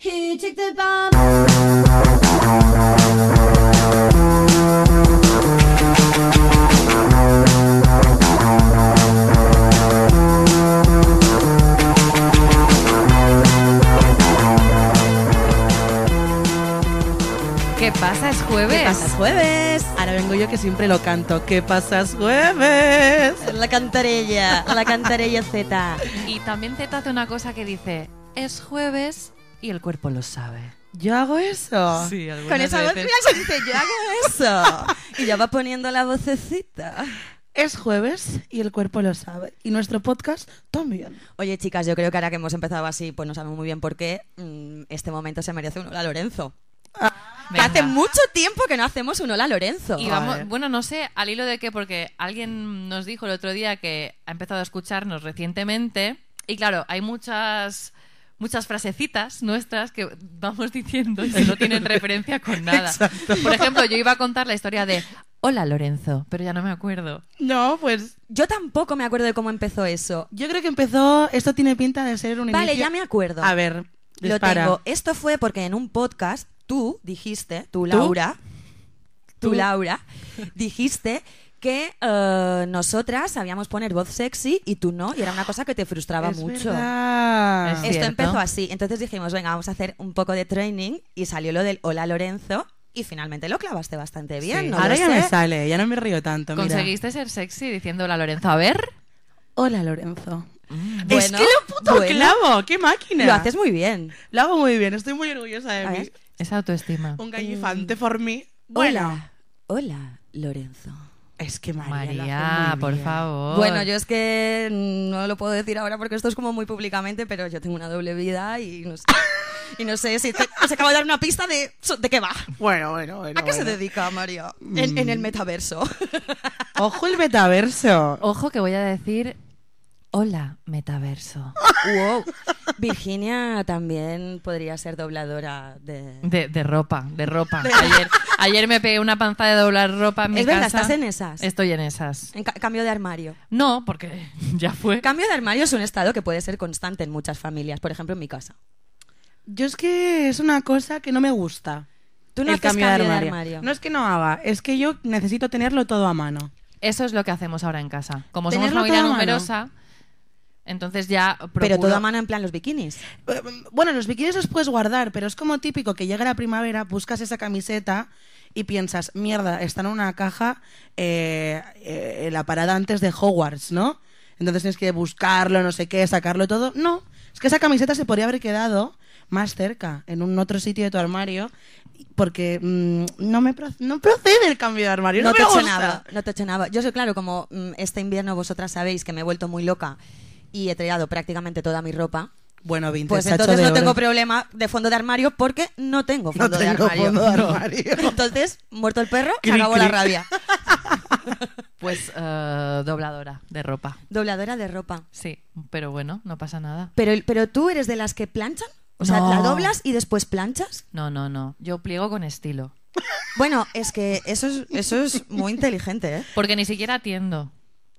Who took the bomb? ¿Qué pasa? ¿Es jueves? ¿Qué pasa? jueves? Ahora vengo yo que siempre lo canto. ¿Qué pasas jueves? La cantarella, la cantarella Z. Y también Z hace una cosa que dice, es jueves y el cuerpo lo sabe. ¿Yo hago eso? Sí, Con esa voz veces. mira que dice, yo hago eso. Y ya va poniendo la vocecita. Es jueves y el cuerpo lo sabe. Y nuestro podcast también. Oye, chicas, yo creo que ahora que hemos empezado así, pues no sabemos muy bien por qué, mm, este momento se merece un hola Lorenzo. Que Venga. hace mucho tiempo que no hacemos un hola Lorenzo. Y vamos, bueno, no sé al hilo de qué, porque alguien nos dijo el otro día que ha empezado a escucharnos recientemente. Y claro, hay muchas muchas frasecitas nuestras que vamos diciendo y que no tienen referencia con nada. Por ejemplo, yo iba a contar la historia de Hola Lorenzo, pero ya no me acuerdo. No, pues Yo tampoco me acuerdo de cómo empezó eso. yo creo que empezó. Esto tiene pinta de ser un Vale, inicio- ya me acuerdo. A ver, Lo tengo. Esto fue porque en un podcast tú dijiste, tú Laura, tú, Tú. Laura, dijiste que eh, nosotras sabíamos poner voz sexy y tú no, y era una cosa que te frustraba Es mucho. verdad. Es Esto empezó así. Entonces dijimos, venga, vamos a hacer un poco de training y salió lo del hola Lorenzo y finalmente lo clavaste bastante bien. Sí. ¿no? Ahora ya sé. me sale, ya no me río tanto. mira. ¿Conseguiste ser sexy diciendo Hola Lorenzo? A ver. Hola, Lorenzo. es Bueno, que lo puto bueno. clavo, qué máquina. Lo haces muy bien. Lo hago muy bien, estoy muy orgullosa de A mí. ver. Esa autoestima. Un gallifante for me. Bueno, Hola, Lorenzo. Es que María. María, por bien. favor. Bueno, yo es que mm, no lo puedo decir ahora porque esto es como muy públicamente, pero yo tengo una doble vida y no sé, y no sé si te, os acabo de dar una pista de, de qué va. Bueno, bueno, bueno. ¿A qué se dedica María? En, en el metaverso. Ojo el metaverso. Ojo que voy a decir Hola Metaverso. wow. Virginia también podría ser dobladora de... De, de ropa, de ropa. Ayer, ayer me pegué una panza de doblar ropa en mi Es verdad, casa. ¿estás en esas? Estoy en esas. En ca- cambio de armario. No, porque ya fue. Cambio de armario es un estado que puede ser constante en muchas familias, por ejemplo en mi casa. Yo es que es una cosa que no me gusta. Tú no el haces cambio, cambio de, de armario. No es que no haga, es que yo necesito tenerlo todo a mano. Eso es lo que hacemos ahora en casa. Como somos familia numerosa, entonces ya Pero todo a mano en plan los bikinis. Eh, Bueno, los bikinis los puedes guardar, pero es como típico que llega la primavera, buscas esa camiseta y piensas, mierda, está en una caja eh, eh, en la parada antes de Hogwarts, ¿no? Entonces tienes que buscarlo, no sé qué, sacarlo todo. No, es que esa camiseta se podría haber quedado más cerca, en un otro sitio de tu armario, porque mm, no me pro- no procede el cambio de armario. No, No te me he hecho gusta. nada, no te he hecho nada. Yo soy claro, como mm, este invierno vosotras sabéis que me he vuelto muy loca y he traído prácticamente toda mi ropa, Bueno, Vince, pues sacho entonces de no oro. tengo problema de fondo de armario porque no tengo No fondo de tengo armario. fondo de armario. Entonces, muerto el perro, se Cri, acabó cri. la rabia. Pues eh, dobladora de ropa. Dobladora de ropa. Sí, pero bueno, no pasa nada. Pero, pero tú eres de las que planchan? O sea, No. ¿la doblas y después planchas? No, no, no. Yo pliego con estilo. Bueno, es que eso es, eso es muy inteligente, ¿eh? Porque ni siquiera tiendo.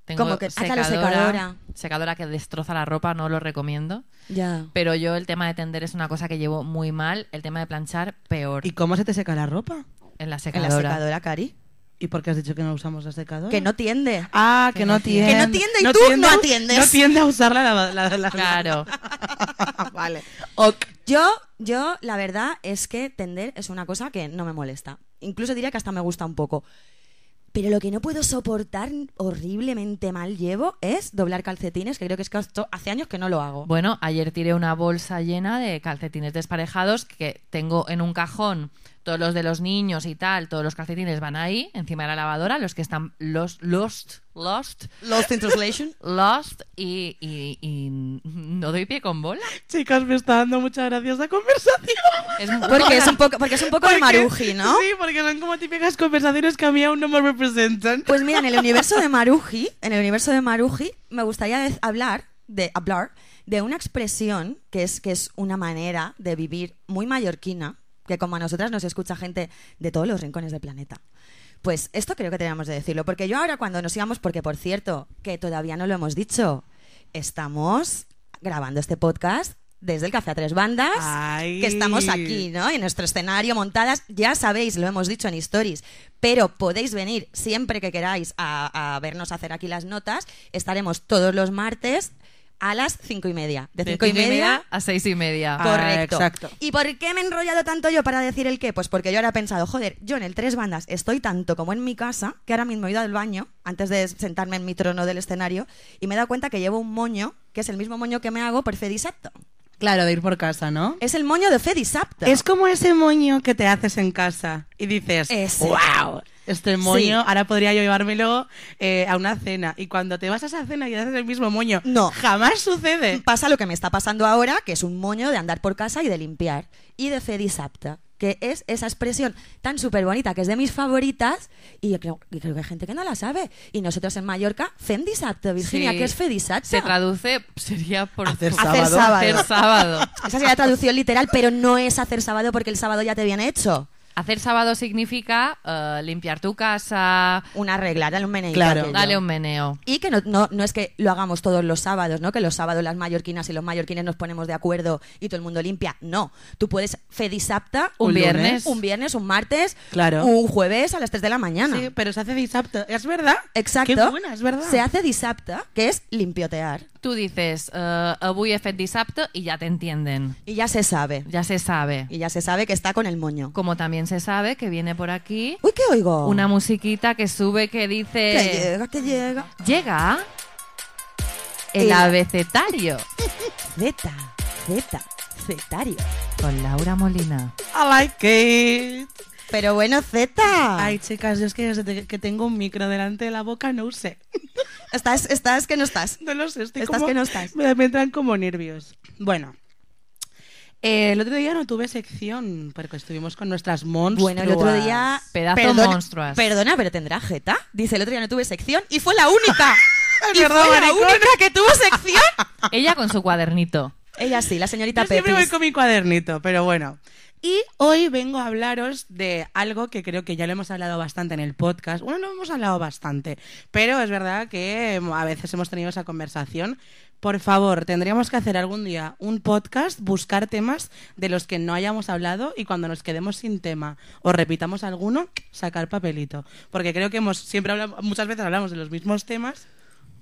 Tengo Como que- claro, secadora. secadora que destroza la ropa, no lo recomiendo. Ya. Pero yo el tema de tender es una cosa que llevo muy mal. El tema de planchar, peor. ¿Y cómo se te seca la ropa? en la En secadora. la secadora, Cari. ¿Y por qué has dicho que no usamos la secadora? Que no tiende. Ah, que, Que no no tiende. Que no tiende y tú no atiendes. No tiende a usarla la, la, la- Claro. vale. Ok. Yo, yo, la verdad es que tender es una cosa que no me molesta. Incluso diría que hasta me gusta un poco. Pero lo que no puedo soportar horriblemente mal llevo es doblar calcetines, que creo que es que hace años que no lo hago. Bueno, ayer tiré una bolsa llena de calcetines desparejados que tengo en un cajón. Todos los de los niños y tal, todos los calcetines van ahí, encima de la lavadora, los que están lost, lost, lost, Lost in translation. lost y, y- y no doy pie con bola. Chicas, me está dando muchas gracias la conversación. Es un- Porque es un poco, porque es un poco de Maruji, ¿no? Sí, porque son como típicas conversaciones que a mí aún no me representan. Pues mira, en el universo de Maruji, en el universo de Maruji, me gustaría hablar de hablar de una expresión que es que es una manera de vivir muy mallorquina, que como a nosotras nos escucha gente de todos los rincones del planeta. Pues esto creo que tenemos de decirlo, porque yo ahora cuando nos íbamos, porque por cierto, que todavía no lo hemos dicho, estamos grabando este podcast desde el Café a Tres Bandas, Ay. que estamos aquí, ¿no? En nuestro escenario montadas, ya sabéis, lo hemos dicho en stories, pero podéis venir siempre que queráis a, a vernos hacer aquí las notas. Estaremos todos los martes a las cinco y media. De De cinco y media a seis y media. Ah, Correcto. exacto. ¿Y por qué me he enrollado tanto yo para decir el qué? Pues porque yo ahora he pensado, joder, yo en el Tres Bandas estoy tanto como en mi casa, que ahora mismo he ido al baño antes de sentarme en mi trono del escenario y me he dado cuenta que llevo un moño, que es el mismo moño que me hago por Fedisapta. Claro, de ir por casa, ¿no? Es el moño de Fedisapta. Es como ese moño que te haces en casa y dices, Ese. wow, este moño, Sí. ahora podría yo llevármelo eh, a una cena. Y cuando te vas a esa cena y haces el mismo moño, No. jamás sucede. Pasa lo que me está pasando ahora, que es un moño de andar por casa y de limpiar. Y de Fedisapta, que es esa expresión tan súper bonita, que es de mis favoritas, y yo creo, y creo que hay gente que no la sabe. Y nosotros en Mallorca, Fendisapta, Virginia, Sí. ¿qué es Fedisapta? Se traduce, sería por Hacer por- Hacer sábado. Hacer sábado. Esa sería la traducción literal, pero no es hacer sábado porque el sábado ya te viene hecho. Hacer sábado significa eh, limpiar tu casa, Una regla, dale un meneíto. Claro. dale un meneo. Y que no, no, no es que lo hagamos todos los sábados, ¿no? Que los sábados las mallorquinas y los mallorquines nos ponemos de acuerdo y todo el mundo limpia. No. Tú puedes fedisapta Un Un viernes. lunes. un viernes, un martes, Claro. un jueves a las 3 de la mañana. Sí, pero se hace disapto. ¿Es verdad? Exacto. Qué buena, es verdad. Se hace disapta, que es limpiotear. Tú dices, eh, avui he fet dissabte y ya te entienden. Y ya se sabe. Ya se sabe. Y ya se sabe que está con el moño. Como también se sabe que viene por aquí Uy, ¿qué oigo? una musiquita que sube que dice... Que llega, que llega. Llega el El- abecetario Z, Z, Zetario. con Laura Molina. I like it. Pero bueno, Z. Ay, chicas, yo es que desde que tengo un micro delante de la boca no sé. Estás, estás que no estás. No lo sé, estoy ¿Estás como- que no estás? Me, me entran como nervios. Bueno. Eh, el otro día no tuve sección porque estuvimos con nuestras monstruas. Bueno, el otro día. Pedazo monstruas. Perdona, pero tendrá jeta. Dice, el otro día no tuve sección y fue la única. Y verdad, fue la única que tuvo sección. Ella con su cuadernito. Ella sí, la señorita Yo siempre voy con mi cuadernito, pero bueno. Y hoy vengo a hablaros de algo que creo que ya lo hemos hablado bastante en el podcast. Bueno, lo hemos hablado bastante, pero es verdad que eh, a veces hemos tenido esa conversación. Por favor, tendríamos que hacer algún día un podcast, buscar temas de los que no hayamos hablado y cuando nos quedemos sin tema o repitamos alguno, sacar papelito. Porque creo que hemos siempre hablamos, muchas veces hablamos de los mismos temas.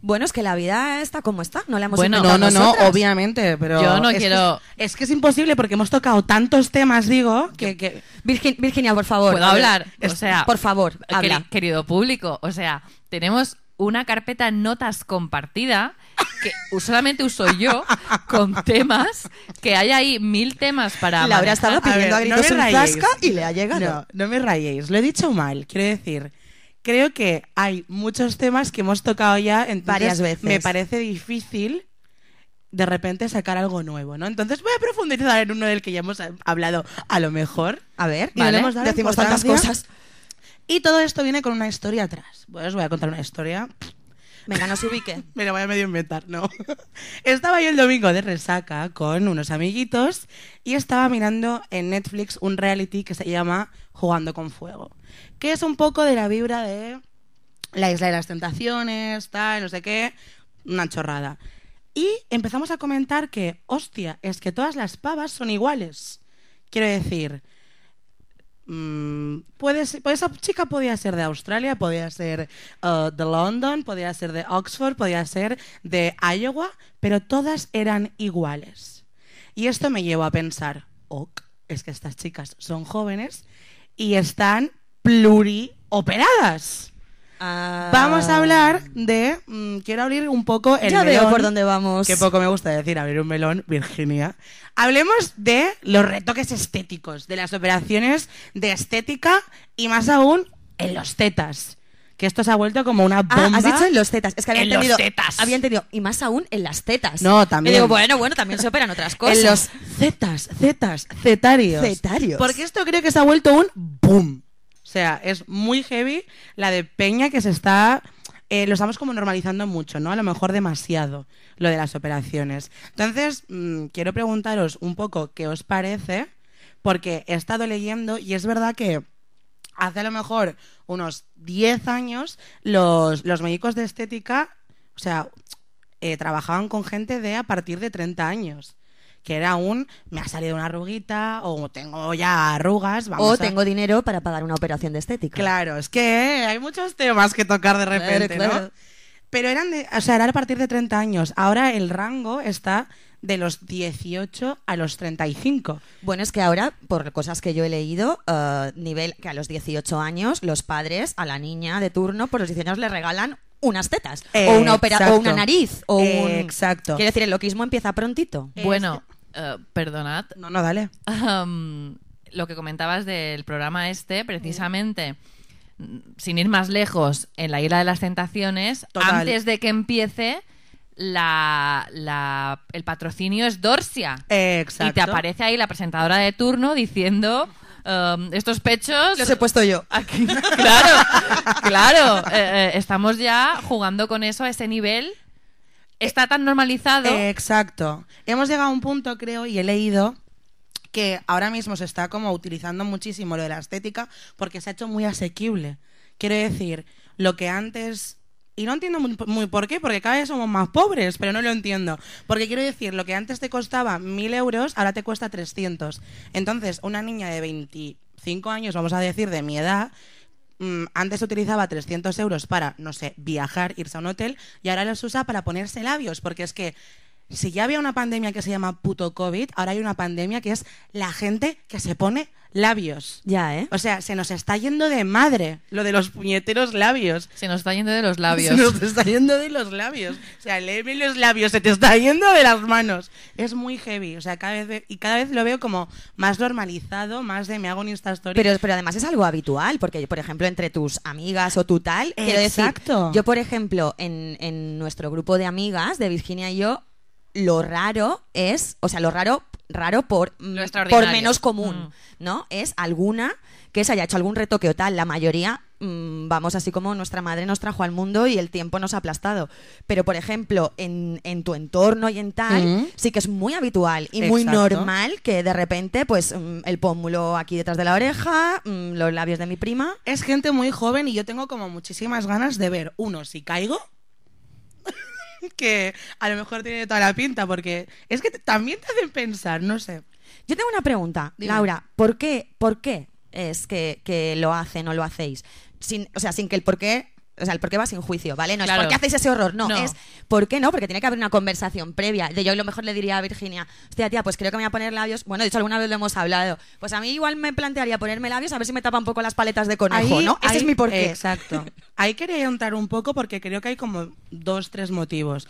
Bueno, es que la vida está como está. No la hemos Bueno, No, no, no, obviamente, pero Yo no es que quiero- es, es que es imposible porque hemos tocado tantos temas, digo, que, que- Virgin- Virginia, por favor. ¿Puedo hablar? es- o sea, por favor, habla. querido público, o sea, tenemos una carpeta notas compartida que solamente uso yo con temas que hay ahí mil temas para Laura estaba pidiendo a, ver, no gritos me rayéis. zasca y le ha llegado. No, no me rayéis, lo he dicho mal, quiero decir. Creo que hay muchos temas que hemos tocado ya, entonces Varias veces. me parece difícil de repente sacar algo nuevo, ¿no? Entonces voy a profundizar en uno del que ya hemos hablado a lo mejor. A ver, Y no le vale, hemos dado decimos tantas cosas. Y todo esto viene con una historia atrás. Pues os voy a contar una historia. Venga, no se ubique. Me la voy a medio inventar, no. estaba yo el domingo de resaca con unos amiguitos y estaba mirando en Netflix un reality que se llama Jugando con Fuego, que es un poco de la vibra de la isla de las tentaciones, tal, no sé qué, una chorrada. Y empezamos a comentar que, hostia, es que todas las pavas son iguales. Quiero decir, Mm, puede ser- pues esa chica podía ser de Australia, podía ser uh, de London, podía ser de Oxford, podía ser de Iowa, pero todas eran iguales. Y esto me llevó a pensar, ok, es que estas chicas son jóvenes y están plurioperadas. Ah. Vamos a hablar de. mm, quiero abrir un poco el Ya melón. veo por dónde vamos. Qué poco me gusta decir abrir un melón, Virginia. Hablemos de los retoques estéticos, de las operaciones de estética y más aún en los tetas. Que esto se ha vuelto como una Ah, bomba. has dicho en los tetas. Es que había En los entendido. tetas. Había entendido. Y más aún en las tetas. No, también. Y digo, bueno, bueno, también se operan otras cosas. En los zetas, zetas, cetarios. Cetarios. Porque esto creo que se ha vuelto un boom. O sea, es muy heavy la de Peña que se está... eh, lo estamos como normalizando mucho, ¿no? A lo mejor demasiado lo de las operaciones. Entonces, mm, quiero preguntaros un poco qué os parece, porque he estado leyendo y es verdad que hace a lo mejor unos 10 años los, los médicos de estética, o sea, eh, trabajaban con gente de a partir de 30 años. Que era un me ha salido una arruguita o tengo ya arrugas. Vamos O a- tengo dinero para pagar una operación de estética. Claro, es que hay muchos temas que tocar de repente, Claro, claro. ¿no? Pero eran de, o sea, era a partir de 30 años. Ahora el rango está de los 18 a los 35. Bueno, es que ahora, por cosas que yo he leído, eh, nivel que a los 18 años los padres a la niña de turno por los 18 años le regalan unas tetas o una opera o una nariz o un Exacto. Quiero decir, el loquismo empieza prontito. Bueno, eh, perdonad. No, no, dale. Lo que comentabas del programa este, precisamente, mm, sin ir más lejos, en la Isla de las Tentaciones, Total. antes de que empiece, la, la- el patrocinio es Dorsia. Exacto. Y te aparece ahí la presentadora de turno diciendo... estos pechos Los he puesto yo. Aquí. Claro, claro. Eh, eh, estamos ya jugando con eso a ese nivel. Está tan normalizado. Exacto. Hemos llegado a un punto, creo, y he leído que ahora mismo se está como utilizando muchísimo lo de la estética porque se ha hecho muy asequible. Quiero decir, lo que antes... Y no entiendo muy, muy por qué, porque cada vez somos más pobres, pero no lo entiendo. Porque quiero decir, lo que antes te costaba 1.000 euros, ahora te cuesta 300. Entonces, una niña de 25 años, vamos a decir, de mi edad, antes utilizaba 300 euros para, no sé, viajar, irse a un hotel, y ahora los usa para ponerse labios, porque es que si ya había una pandemia que se llama puto COVID, ahora hay una pandemia que es la gente que se pone labios. Ya, ¿eh? O sea, se nos está yendo de madre lo de los puñeteros labios. Se nos está yendo de los labios. Se nos está yendo de los labios. O sea, léeme los labios, se te está yendo de las manos. Es muy heavy. O sea, cada vez ve- y cada vez lo veo como más normalizado, más de me hago un Insta Story. Pero, pero además es algo habitual, porque, por ejemplo, entre tus amigas o tu tal, quiero decir, Exacto. yo, por ejemplo, en, en nuestro grupo de amigas, de Virginia y yo, lo raro es, o sea, lo raro, raro por, mm, por menos común, Mm. ¿no? Es alguna que se haya hecho algún retoque o tal. La mayoría, mm, vamos así como nuestra madre nos trajo al mundo y el tiempo nos ha aplastado. Pero, por ejemplo, en, en tu entorno y en tal, Mm. sí que es muy habitual y muy normal que de repente, pues, el pómulo aquí detrás de la oreja, los labios de mi prima. es gente muy joven y yo tengo como muchísimas ganas de ver, uno, si caigo, que a lo mejor tiene toda la pinta, porque es que también te hacen pensar, no sé. Yo tengo una pregunta, Dime. Laura. ¿Por qué, por qué es que, que lo hacen o lo hacéis? Sin, o sea, sin que el por qué. O sea, el por qué va sin juicio, ¿vale? No Claro. es por qué hacéis ese horror, no, No. es por qué no, porque tiene que haber una conversación previa. De yo a lo mejor le diría a Virginia, hostia, tía, pues creo que me voy a poner labios. Bueno, de hecho, alguna vez lo hemos hablado. Pues a mí igual me plantearía ponerme labios a ver si me tapa un poco las paletas de conejo, Ahí- ¿no? Ese ahí- es mi porqué. Exacto. Ahí quería entrar un poco porque creo que hay como dos, tres motivos.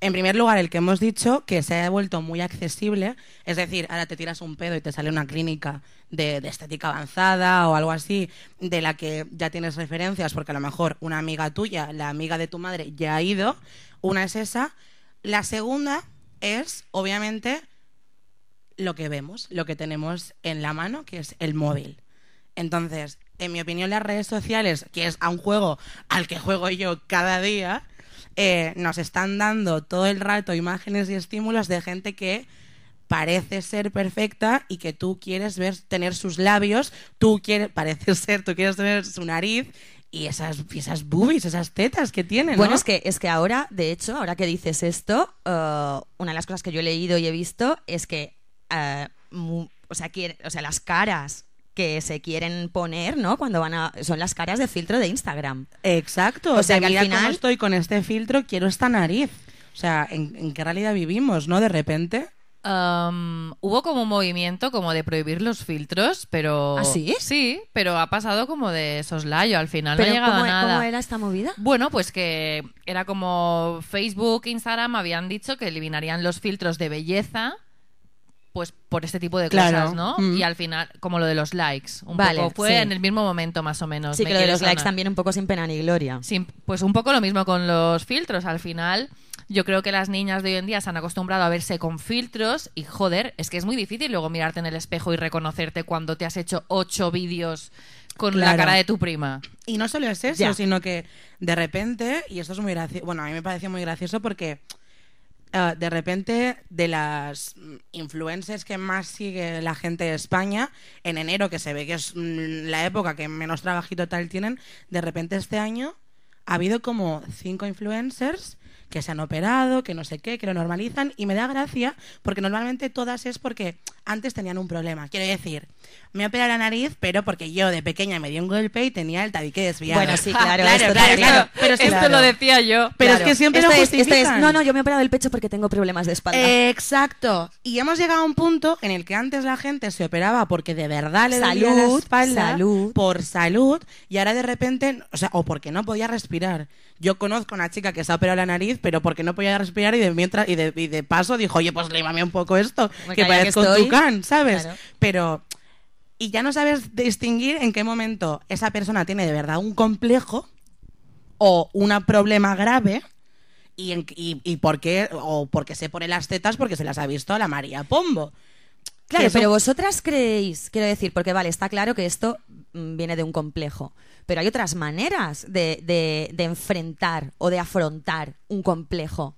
En primer lugar, el que hemos dicho, que se ha vuelto muy accesible, es decir, ahora te tiras un pedo y te sale una clínica de, de estética avanzada o algo así, de la que ya tienes referencias, porque a lo mejor una amiga tuya, la amiga de tu madre, ya ha ido. Una es esa. La segunda es, obviamente, lo que vemos, lo que tenemos en la mano, que es el móvil. Entonces, en mi opinión, las redes sociales, que es a un juego al que juego yo cada día, eh, nos están dando todo el rato imágenes y estímulos de gente que parece ser perfecta y que tú quieres ver tener sus labios, tú quieres, parece ser, tú quieres tener su nariz y esas, esas boobies, esas tetas que tienen. Bueno, ¿no? es que, es que ahora, de hecho, ahora que dices esto, eh, una de las cosas que yo he leído y he visto es que, eh, o, o sea, las caras que se quieren poner, ¿no? Cuando van a... son las caras de filtro de Instagram. Exacto. O O sea, sea, que al mira cómo final- estoy con este filtro, quiero esta nariz. O sea, ¿en, en qué realidad vivimos, no? De repente. Hubo como un movimiento como de prohibir los filtros, pero... ¿Ah, sí? Sí, pero ha pasado como de soslayo. Al final Pero no ha llegado ¿cómo, a nada. cómo era esta movida? Bueno, pues que era como Facebook, Instagram habían dicho que eliminarían los filtros de belleza pues por este tipo de Claro. cosas, ¿no? Mm. Y al final, como lo de los likes, un Vale, poco fue sí. en el mismo momento más o menos. Sí, me que lo de los likes también un poco sin pena ni gloria. Sí, pues un poco lo mismo con los filtros. Al final, yo creo que las niñas de hoy en día se han acostumbrado a verse con filtros y joder, es que es muy difícil luego mirarte en el espejo y reconocerte cuando te has hecho ocho vídeos con la cara de tu prima. Y no solo es eso, Ya. sino que de repente, y esto es muy gracioso, bueno, a mí me pareció muy gracioso porque ah, de repente de las influencers que más sigue la gente de España, en enero, que se ve que es mm, la época que menos trabajito tal tienen, de repente este año ha habido como cinco influencers que se han operado, que no sé qué, que lo normalizan y me da gracia porque normalmente todas es porque antes tenían un problema. Quiero decir, me operado la nariz, pero porque yo de pequeña me di un golpe y tenía el tabique desviado. Bueno, sí, claro, claro, esto claro. Pero es que Esto Claro. lo decía yo. Pero es que siempre Esto lo es- esto es, justifican. no, no, yo me he operado el pecho porque tengo problemas de espalda. Exacto. Y hemos llegado a un punto en el que antes la gente se operaba porque de verdad le dolía la Salud, espalda, salud. por salud, y ahora de repente, o sea, o porque no podía respirar. Yo conozco a una chica que se ha operado la nariz, pero porque no podía respirar y de mientras y de, y de paso dijo, oye, pues límame un poco esto, Me que parezco estoy. tucán, ¿sabes? Claro. Pero y ya no sabes distinguir en qué momento esa persona tiene de verdad un complejo o un problema grave y, en- y, y por qué o porque se pone las tetas porque se las ha visto a la María Pombo. Claro, pero vosotras creéis, quiero decir, porque vale, está claro que esto mm, viene de un complejo, pero hay otras maneras de, de- de enfrentar o de afrontar un complejo.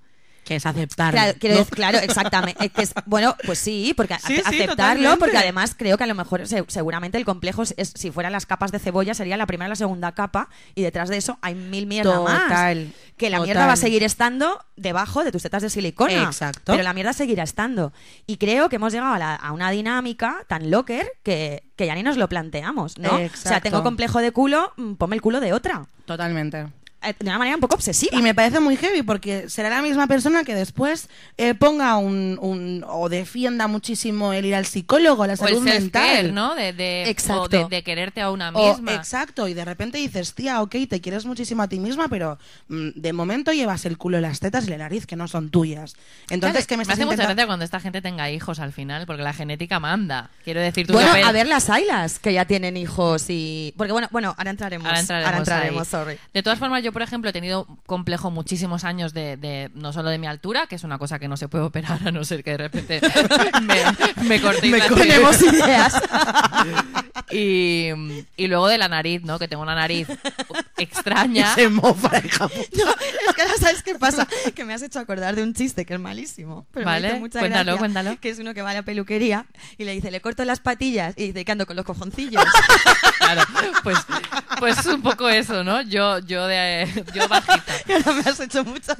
Que es aceptar. Claro, quiero ¿no? decir- claro, exactamente. Es que es- bueno, pues sí, porque Sí, ace- sí, aceptarlo, totalmente. porque además creo que a lo mejor se- seguramente el complejo, es, es- si fueran las capas de cebolla, sería la primera y la segunda capa, y detrás de eso hay mil mierda más. Total, Que la total. mierda va a seguir estando debajo de tus tetas de silicona. Exacto. Pero la mierda seguirá estando. Y creo que hemos llegado a, la- a una dinámica tan locker que, que ya ni nos lo planteamos, ¿no? O sea, tengo complejo de culo, mm, ponme el culo de otra. Totalmente. Eh, De una manera un poco obsesiva. Y me parece muy heavy porque será la misma persona que después eh, ponga un, un- o defienda muchísimo el ir al psicólogo, la O el salud mental. ¿no? De, de, Exacto. o de, de quererte a una O- misma. exacto, y de repente dices, tía, ok, te quieres muchísimo a ti misma, pero mm, de momento llevas el culo, las tetas y la nariz que no son tuyas. Entonces, Claro, ¿qué me me hace mucha gracia cuando esta gente tenga hijos al final, porque la genética manda. Quiero decir, tú Bueno, a ver las Ailas, que ya tienen hijos y... Porque bueno, bueno, ahora entraremos. Ahora entraremos, entraremos, ahí. sorry. De todas formas, yo, por ejemplo, he tenido complejo muchísimos años de, de- no solo de mi altura, que es una cosa que no se puede operar a no ser que de repente me, me piel. Tenemos ideas. Y, y luego de la nariz, ¿no? Que tengo una nariz extraña. Se mofa. No, es que ahora sabes qué pasa, que me has hecho acordar de un chiste que es malísimo. Pero Vale, mucha cuéntalo, gracia, cuéntalo. Que es uno que va a la peluquería y le dice, le corto las patillas y dice que ando con los cojoncillos. Claro, pues, pues un poco eso, ¿no? Yo, yo de yo bajita. y ahora me has hecho mucha...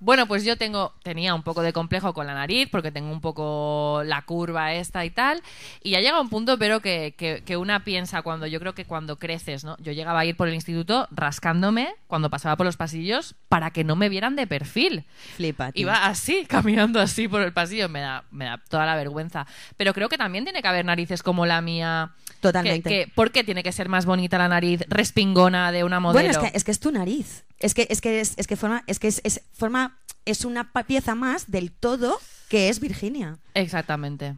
Bueno, pues yo tengo, tenía un poco de complejo con la nariz, porque tengo un poco la curva esta y tal. Y ya llega un punto, pero que, que, que una piensa cuando, yo creo que cuando creces, ¿no? Yo llegaba a ir por el instituto rascándome cuando pasaba por los pasillos para que no me vieran de perfil. Flipa, tío. Iba así, caminando así por el pasillo, me da, me da toda la vergüenza. Pero creo que también tiene que haber narices como la mía. Totalmente. Que, que- ¿Por qué tiene que ser más bonita la nariz respingona de una modelo? Bueno, es que, es que es tu nariz. Es que es que es, es que forma es que es, es forma es una pieza más del todo que es Virginia. Exactamente.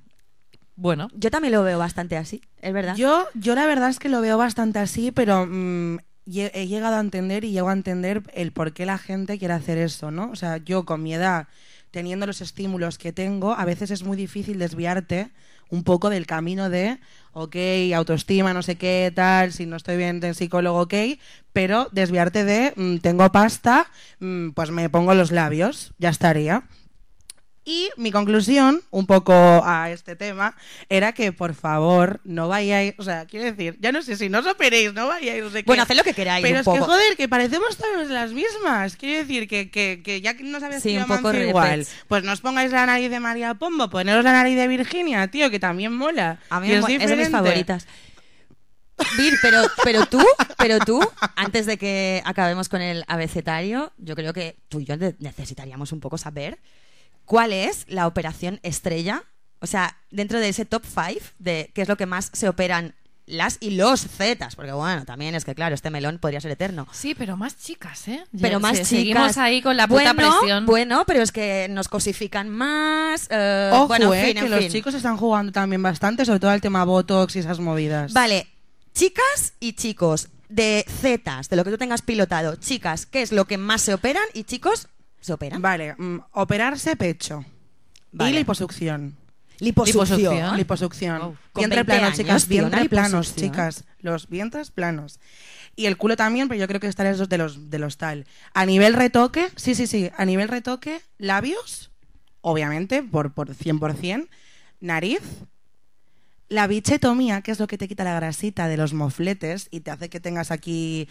Bueno, Yo también lo veo bastante así, es verdad. Yo, yo la verdad es que lo veo bastante así, pero mm, he llegado a entender y llego a entender el por qué la gente quiere hacer eso, ¿no? O sea, yo con mi edad, teniendo los estímulos que tengo, a veces es muy difícil desviarte un poco del camino de, ok, autoestima, no sé qué, tal, si no estoy bien de psicólogo, ok, pero desviarte de, mm, tengo pasta, mm, pues me pongo los labios, ya estaría. Y mi conclusión, un poco a este tema, era que por favor no vayáis, o sea, quiero decir, ya no sé si no os operéis, no vayáis, no sé qué. Bueno, haced lo que queráis, Pero un es que joder, que parecemos todas las mismas. Quiero decir que, que, que ya que no sabes Sí, si un poco igual, pues no os pongáis la nariz de María Pombo, poneros la nariz de Virginia, tío, que también mola. A mí es, mo- es de mis favoritas. Vir, pero, pero tú, pero tú, antes de que acabemos con el abecetario, yo creo que tú y yo ne- necesitaríamos un poco saber cuál es la operación estrella. O sea, dentro de ese top 5 de qué es lo que más se operan las y los zetas, porque bueno, también es que claro, este melón podría ser eterno. sí, pero más chicas, ¿eh? Pero más chicas. Seguimos ahí con la puta bueno, presión. Bueno, pero es que nos cosifican más. eh, Ojo, bueno, en eh, fin, que en los fin. chicos están jugando también bastante, sobre todo el tema Botox y esas movidas. Vale, chicas y chicos de zetas, de lo que tú tengas pilotado. Chicas, ¿qué es lo que más se operan? Y chicos, ¿se? Vale, mm, operarse pecho. Vale. Y liposucción. Liposucción. Liposucción. Liposucción. Wow. Con Vientre 20 plano, años, chicas. tío, una vientre planos, liposucción. chicas. Los vientres planos. Y el culo también, pero yo creo que estar es de los, de los tal. A nivel retoque, sí, sí, sí. A nivel retoque, labios, obviamente, por, por 100%. Nariz, La bichetomía, que es lo que te quita la grasita de los mofletes y te hace que tengas aquí,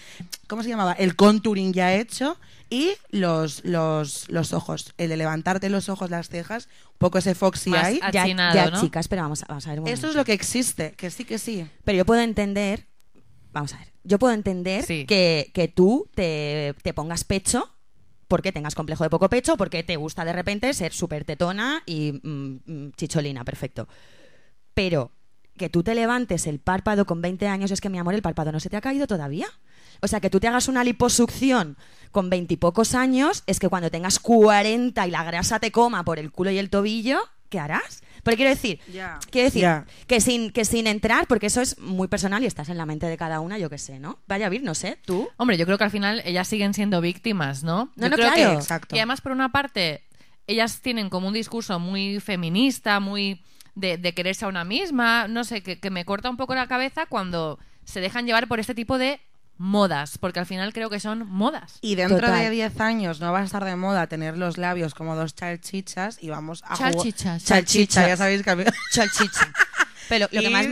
¿cómo se llamaba? El contouring ya hecho y los, los, los ojos. El de levantarte los ojos, las cejas, un poco ese foxy Más eye. a- Ya, Achinado, ya, ¿no? chicas, pero vamos, a- vamos a ver un Eso es lo que existe, que sí, que sí. Pero yo puedo entender, vamos a ver, yo puedo entender Sí. que, que tú te, te pongas pecho porque tengas complejo de poco pecho, porque te gusta de repente ser súper tetona y mm, mm, chicholina, perfecto. Pero que tú te levantes el párpado con 20 años, es que mi amor, el párpado no se te ha caído todavía. O sea, que tú te hagas una liposucción con veintipocos años, es que cuando tengas 40 y la grasa te coma por el culo y el tobillo, ¿qué harás? Porque quiero decir, quiero decir que sin que sin entrar, porque eso es muy personal y estás en la mente de cada una, yo qué sé, ¿no? Vaya a ver, no sé, tú. Hombre, yo creo que al final ellas siguen siendo víctimas, ¿no? No, Yo no, creo claro. que- Exacto. Y además, por una parte, ellas tienen como un discurso muy feminista, muy de, de quererse a una misma, no sé, que, que me corta un poco la cabeza cuando se dejan llevar por este tipo de modas, porque al final creo que son modas. Y dentro Total. de 10 años no va a estar de moda tener los labios como dos chalchichas y vamos a jugar- Chalchichas. Chalchicha, ya sabéis que a mí- Chalchicha. Pero lo que, más,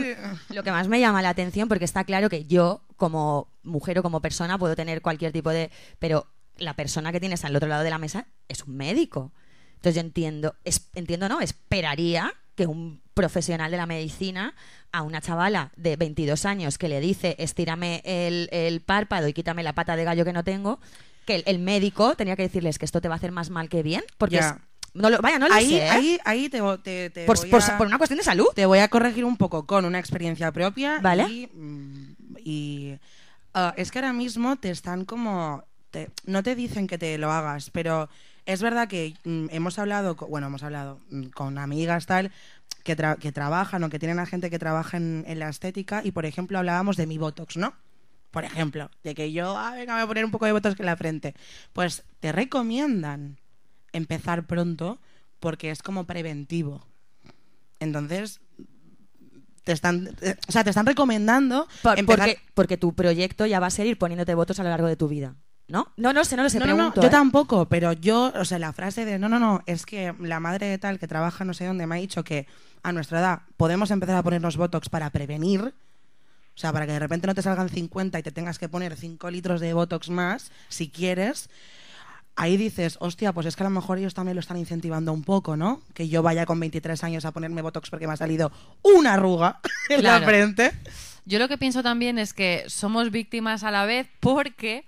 lo que más me llama la atención, porque está claro que yo, como mujer o como persona, puedo tener cualquier tipo de. Pero la persona que tienes al otro lado de la mesa es un médico. Entonces yo entiendo, es- entiendo, no, esperaría que un profesional de la medicina a una chavala de 22 años que le dice estírame el, el párpado y quítame la pata de gallo que no tengo, que el, el médico tenía que decirles que esto te va a hacer más mal que bien, porque es- no lo, vaya, no lo ahí, sé, ¿eh? ahí, ahí te, te- te por, voy por- a- por una cuestión de salud. Te voy a corregir un poco con una experiencia propia. Vale. Y, mm, y, ah, es que ahora mismo te están como. te- no te dicen que te lo hagas, pero es verdad que mm, hemos hablado, co- bueno, hemos hablado mm, con amigas tal, que, tra- que trabajan o que tienen a gente que trabaja en, en la estética y, por ejemplo, hablábamos de mi Botox, ¿no? Por ejemplo, de que yo, ah, venga, me voy a poner un poco de Botox en la frente. Pues te recomiendan empezar pronto porque es como preventivo. Entonces, te están, eh, o sea, te están recomendando Por- empezar- porque, porque tu proyecto ya va a ser ir poniéndote votos a lo largo de tu vida. ¿No? No, no sé, no lo sé, No, no, no, pregunto. yo ¿eh? tampoco, pero yo, o sea, la frase de no, no, no, es que la madre de tal que trabaja no sé dónde me ha dicho que a nuestra edad podemos empezar a ponernos Botox para prevenir, o sea, para que de repente no te salgan 50 y te tengas que poner 5 litros de Botox más, si quieres. Ahí dices, hostia, pues es que a lo mejor ellos también lo están incentivando un poco, ¿no? Que yo vaya con 23 años a ponerme Botox porque me ha salido una arruga en la Claro. frente. Yo lo que pienso también es que somos víctimas a la vez porque,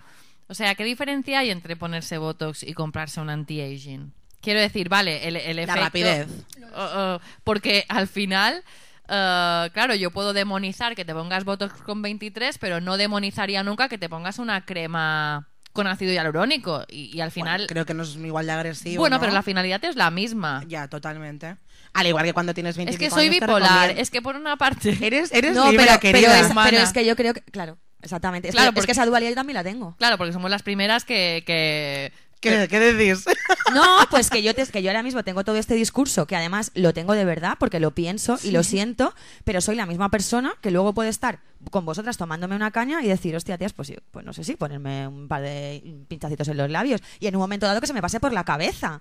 o sea, ¿qué diferencia hay entre ponerse Botox y comprarse un anti-aging? Quiero decir, vale, el, el efecto... rapidez. Uh, uh, porque al final, uh, claro, yo puedo demonizar que te pongas Botox con 23, pero no demonizaría nunca que te pongas una crema con ácido hialurónico. Y, y al final... Bueno, creo que no es igual de agresivo. bueno, ¿no? pero la finalidad es la misma. Ya, totalmente. Al igual que cuando tienes 20 Es que soy bipolar. Es que por una parte... Eres, eres No, libre, pero, querida. pero es, pero es que yo creo que. Claro, exactamente. Es, Claro, que, es porque- que esa dualidad yo también la tengo. Claro, porque somos las primeras que... que... ¿Qué, qué decís? No, pues que yo, te- que yo ahora mismo tengo todo este discurso, que además lo tengo de verdad, porque lo pienso y lo siento, pero soy la misma persona que luego puede estar con vosotras tomándome una caña y decir, hostia, tías, pues, yo- pues no sé si ponerme un par de pinchacitos en los labios y en un momento dado que se me pase por la cabeza.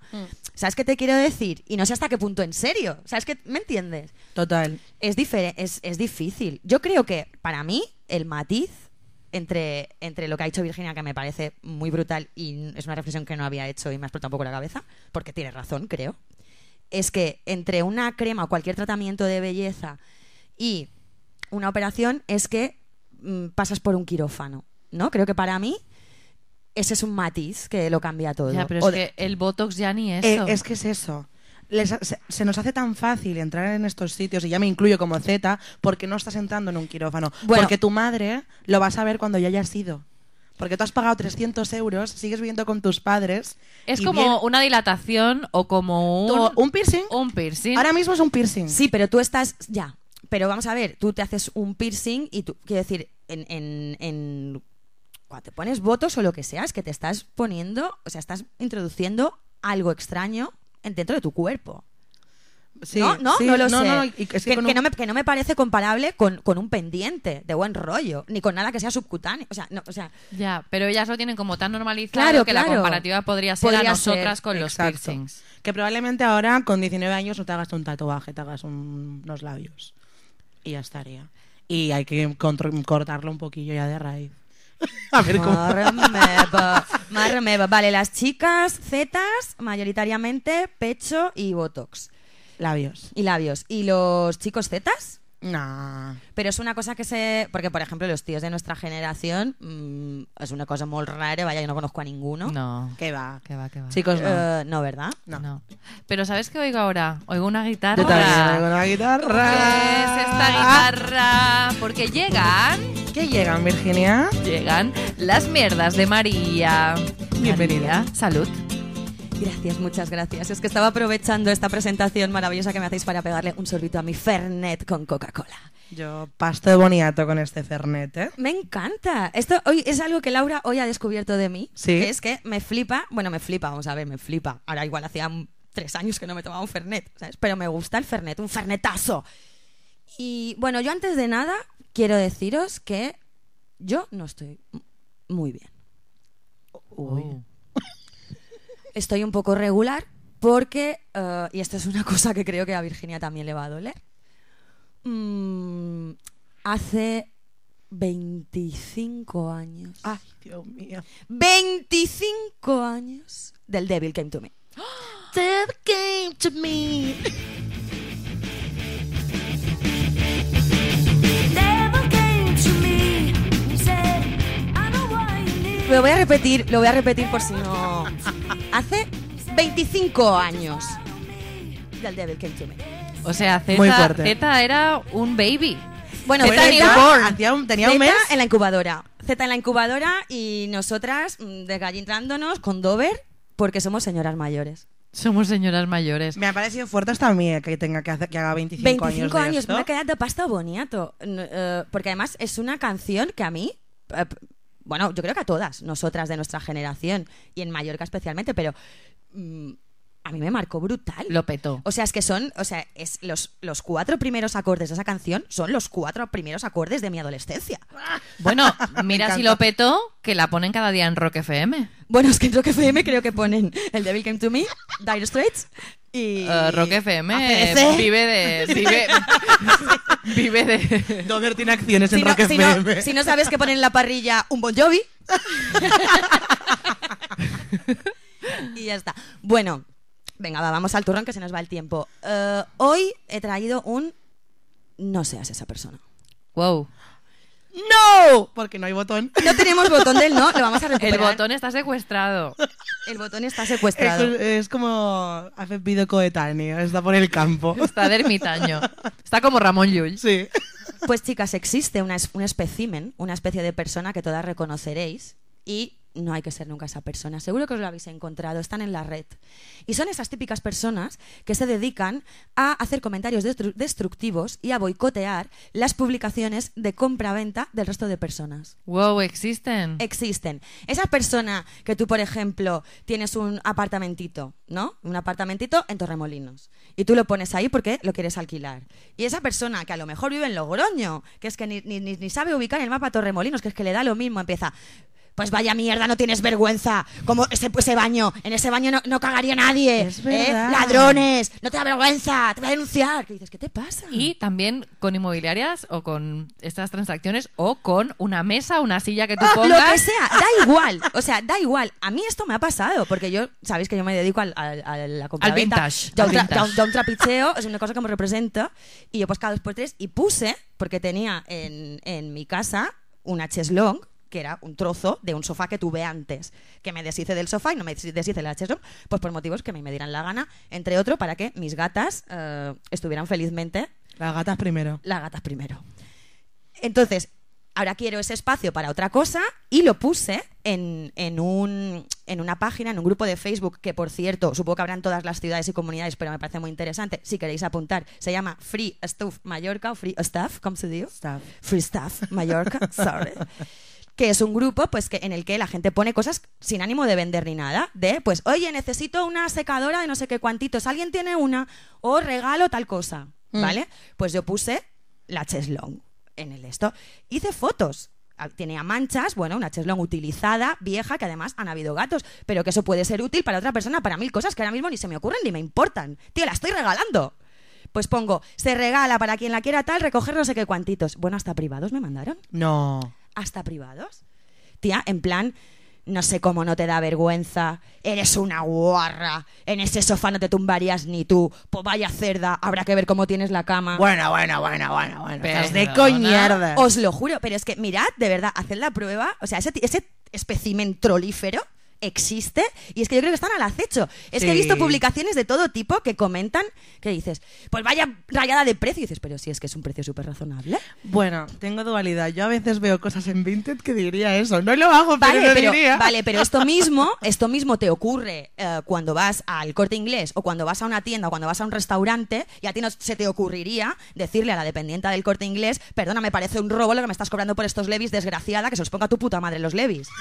¿Sabes qué te quiero decir? Y no sé hasta qué punto en serio. ¿Sabes qué? ¿Me entiendes? Total. Es, es, es difícil. Yo creo que para mí el matiz entre, entre lo que ha dicho Virginia, que me parece muy brutal y es una reflexión que no había hecho y me ha explotado un poco la cabeza, porque tiene razón, creo, es que entre una crema o cualquier tratamiento de belleza y una operación es que mm, pasas por un quirófano, ¿no? Creo que para mí ese es un matiz que lo cambia todo. Ya, pero O es de- que el Botox ya ni Eh, eso. es que es eso. Les- se, se nos hace tan fácil entrar en estos sitios, y ya me incluyo como Z, porque no estás entrando en un quirófano. Bueno. porque tu madre lo vas a ver cuando ya hayas ido. Porque tú has pagado 300 euros, sigues viviendo con tus padres. Es como una dilatación o como un, un piercing. un piercing. Ahora mismo es un piercing. Sí, pero tú estás. Ya. Pero vamos a ver, tú te haces un piercing y tú. Quiero decir, en. en, en- cuando te pones votos o lo que sea, es que te estás poniendo. O sea, estás introduciendo algo extraño dentro de tu cuerpo. Sí, no, no, sí, no lo sé. no, y es que no me, que no me parece comparable con, con un pendiente de buen rollo, ni con nada que sea subcutáneo. O sea, no, o sea Ya, pero ellas lo tienen como tan normalizado Claro, que la comparativa podría ser Podría a nosotras ser, con los piercings. Que probablemente ahora, con 19 años, no te hagas un tatuaje, te hagas un- unos labios. y ya estaría. Y hay que cortarlo un poquillo ya de raíz. A ver cómo. Marmeva, marmeva. Vale, las chicas zetas, mayoritariamente pecho y botox. Labios. Y labios. ¿Y los chicos zetas? Nah. Pero es una cosa que se... Porque, por ejemplo, los tíos de nuestra generación mm, es una cosa muy rara. Vaya, yo no conozco a ninguno. No. ¿Qué va? Que va, que va. Chicos, no. Eh, no, ¿verdad? no. No. Pero ¿sabes qué oigo ahora? Oigo una guitarra. Yo también con la guitarra. ¿Qué es esta guitarra? Porque llegan, ¿Qué llegan, Virginia? llegan las mierdas de María. Bienvenida. María, salud. Gracias, muchas gracias. Es que estaba aprovechando esta presentación maravillosa que me hacéis para pegarle un sorbito a mi Fernet con Coca-Cola. Yo pasto de boniato con este Fernet, ¿eh? Me encanta. Esto hoy es algo que Laura hoy ha descubierto de mí. Sí. Que es que me flipa. Bueno, me flipa, vamos a ver, me flipa. Ahora igual hacía tres años que no me tomaba un Fernet, ¿sabes? Pero me gusta el Fernet, un Fernetazo. Y bueno, yo antes de nada quiero deciros que yo no estoy muy bien. Uy. Estoy un poco regular porque, eh, y esto es una cosa que creo que a Virginia también le va a doler, Mm, hace 25 años. Ay, Dios mío. 25 años del Devil Came to Me. Death came to me. Lo voy a repetir, lo voy a repetir por si no. Hace 25 años del Devil Came to Me. O sea, Muy Z, fuerte. Z era un baby. Bueno, Zeta Zeta- newborn. hacía un- tenía un Zeta mes. en la incubadora. Z en la incubadora y nosotras mm, desgallintándonos con Dover porque somos señoras mayores. Somos señoras mayores. Me ha parecido fuerte hasta a mí eh, que tenga que hacer que haga 25, 25 años. de años, esto. una calidad de pasta boniato. N- eh, porque además es una canción que a mí, eh, p- bueno, yo creo que a todas nosotras de nuestra generación, y en Mallorca especialmente, pero mm, a mí me marcó brutal. Lo petó. O sea, es que son, o sea, es los, los cuatro primeros acordes de esa canción son los cuatro primeros acordes de mi adolescencia. Bueno, mira si lo petó, que la ponen cada día en Rock FM. Bueno, es que en Rock FM creo que ponen El Devil Came to Me, Dire Straits y... Eh, Rock FM vive de. Vive, vive de. Dover tiene acciones Si en no, Rock si no- FM. si no sabes que ponen en la parrilla un Bon Jovi. y ya está. Bueno, venga, va, vamos al turrón que se nos va el tiempo. Eh, hoy he traído un no seas esa persona. Wow. ¡No! Porque no hay botón. No tenemos botón del no, lo vamos a El recuperar. botón está secuestrado. El botón está Es, secuestrado. es como hace video coetáneo, está por el campo. Está de ermitaño. Está como Ramón Llull. Sí. Pues chicas, existe una, es- un espécimen, una especie de persona que todas reconoceréis y no hay que ser nunca esa persona. Seguro que os lo habéis encontrado, están en la red. Y son esas típicas personas que se dedican a hacer comentarios destru- destructivos y a boicotear las publicaciones de compra-venta del resto de personas. Wow, existen. Existen. Esa persona que tú, por ejemplo, tienes un apartamentito, ¿no? Un apartamentito en Torremolinos. Y tú lo pones ahí porque lo quieres alquilar. Y esa persona que a lo mejor vive en Logroño, que es que ni- ni sabe ubicar el mapa Torremolinos, que es que le da lo mismo, empieza. Pues vaya mierda, no tienes vergüenza. Como ese, ese baño, en ese baño no, no cagaría nadie. Es ¿eh? verdad. Ladrones, no te da vergüenza, te voy a denunciar. Que dices, ¿qué te pasa? Y también con inmobiliarias o con estas transacciones o con una mesa, una silla que tú Ah, Lo que pongas. sea, da igual. O sea, da igual. A mí esto me ha pasado, porque yo, sabéis que yo me dedico al, al- a la compraventa. vintage, Ya al tra- vintage. un trapicheo, es una cosa que me representa. Y yo pues cada dos por tres, y puse, porque tenía en, en mi casa una cheslong, que era un trozo de un sofá que tuve antes, que me deshice del sofá y no me deshice de la cheslong, pues por motivos que me dieran la gana, entre otro, para que mis gatas eh, estuvieran felizmente Las gatas primero. las gatas primero. Entonces, ahora quiero ese espacio para otra cosa y lo puse en, en, un, en una página, en un grupo de Facebook, que por cierto, supongo que habrá en todas las ciudades y comunidades, pero me parece muy interesante. Si queréis apuntar, se llama Free Stuff Mallorca o Free Stuff, ¿cómo se dice? Free Stuff Mallorca, sorry. Que es un grupo pues que en el que la gente pone cosas sin ánimo de vender ni nada. De, pues, oye, necesito una secadora de no sé qué cuantitos. ¿Alguien tiene una? O regalo tal cosa. Mm. ¿Vale? Pues yo puse la cheslong en el esto. Hice fotos. Ah, Tenía manchas, bueno, una cheslong utilizada, vieja, que además han habido gatos, pero que eso puede ser útil para otra persona, para mil cosas que ahora mismo ni se me ocurren ni me importan. Tío, la estoy regalando. pues pongo, se regala para quien la quiera tal, recoger no sé qué cuantitos. Bueno, hasta privados me mandaron. No. Hasta privados. Tía, en plan, no sé cómo no te da vergüenza, eres una guarra, en ese sofá no te tumbarías ni tú, pues vaya cerda, habrá que ver cómo tienes la cama. Bueno, bueno, bueno, bueno, bueno. Estás de coñarda. Os lo juro, pero es que mirad, de verdad, haced la prueba, o sea, ese, ese espécimen trolífero existe y es que yo creo que están al acecho. Es que he visto publicaciones de todo tipo que comentan que dices, pues vaya rayada de precio y dices, pero si es que es un precio súper razonable. Bueno, tengo dualidad. Yo a veces veo cosas en Vinted que diría eso. No lo hago, pero Vale, lo pero, diría. vale, pero esto mismo, esto mismo te ocurre eh, cuando vas al corte inglés o cuando vas a una tienda o cuando vas a un restaurante y a ti no se te ocurriría decirle a la dependienta del corte inglés, perdona, me parece un robo lo que me estás cobrando por estos levis, desgraciada, que se los ponga tu puta madre los levis.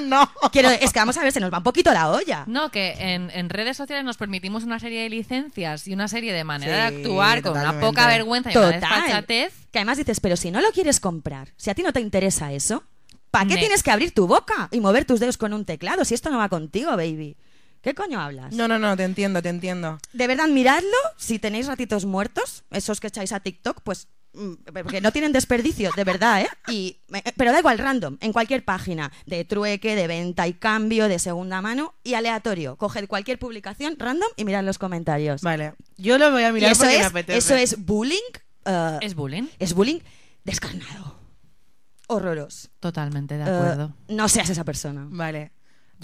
¿No? no. Quiero, es que vamos a ver, se nos va un poquito la olla. No, que en, en redes sociales nos permitimos una serie de licencias y una serie de maneras Sí, de actuar con una totalmente. poca vergüenza y una Total. desfachatez. Que además dices, pero si no lo quieres comprar, si a ti no te interesa eso, ¿para qué Next. tienes que abrir tu boca y mover tus dedos con un teclado si esto no va contigo, baby? ¿Qué coño hablas? No, no, no, te entiendo, te entiendo. De verdad, miradlo. Si tenéis ratitos muertos, esos que echáis a TikTok, pues. Mm, Porque no tienen desperdicio, de verdad, ¿eh? Y, eh, pero da igual, random, en cualquier página, de trueque, de venta y cambio, de segunda mano y aleatorio. Coged cualquier publicación random y mirad los comentarios. Vale. Yo lo voy a y mirar eso porque me es, apetece. eso es bullying. eh, Es bullying. es bullying descarnado. Horroroso. Totalmente de Eh, acuerdo. no seas esa persona. Vale.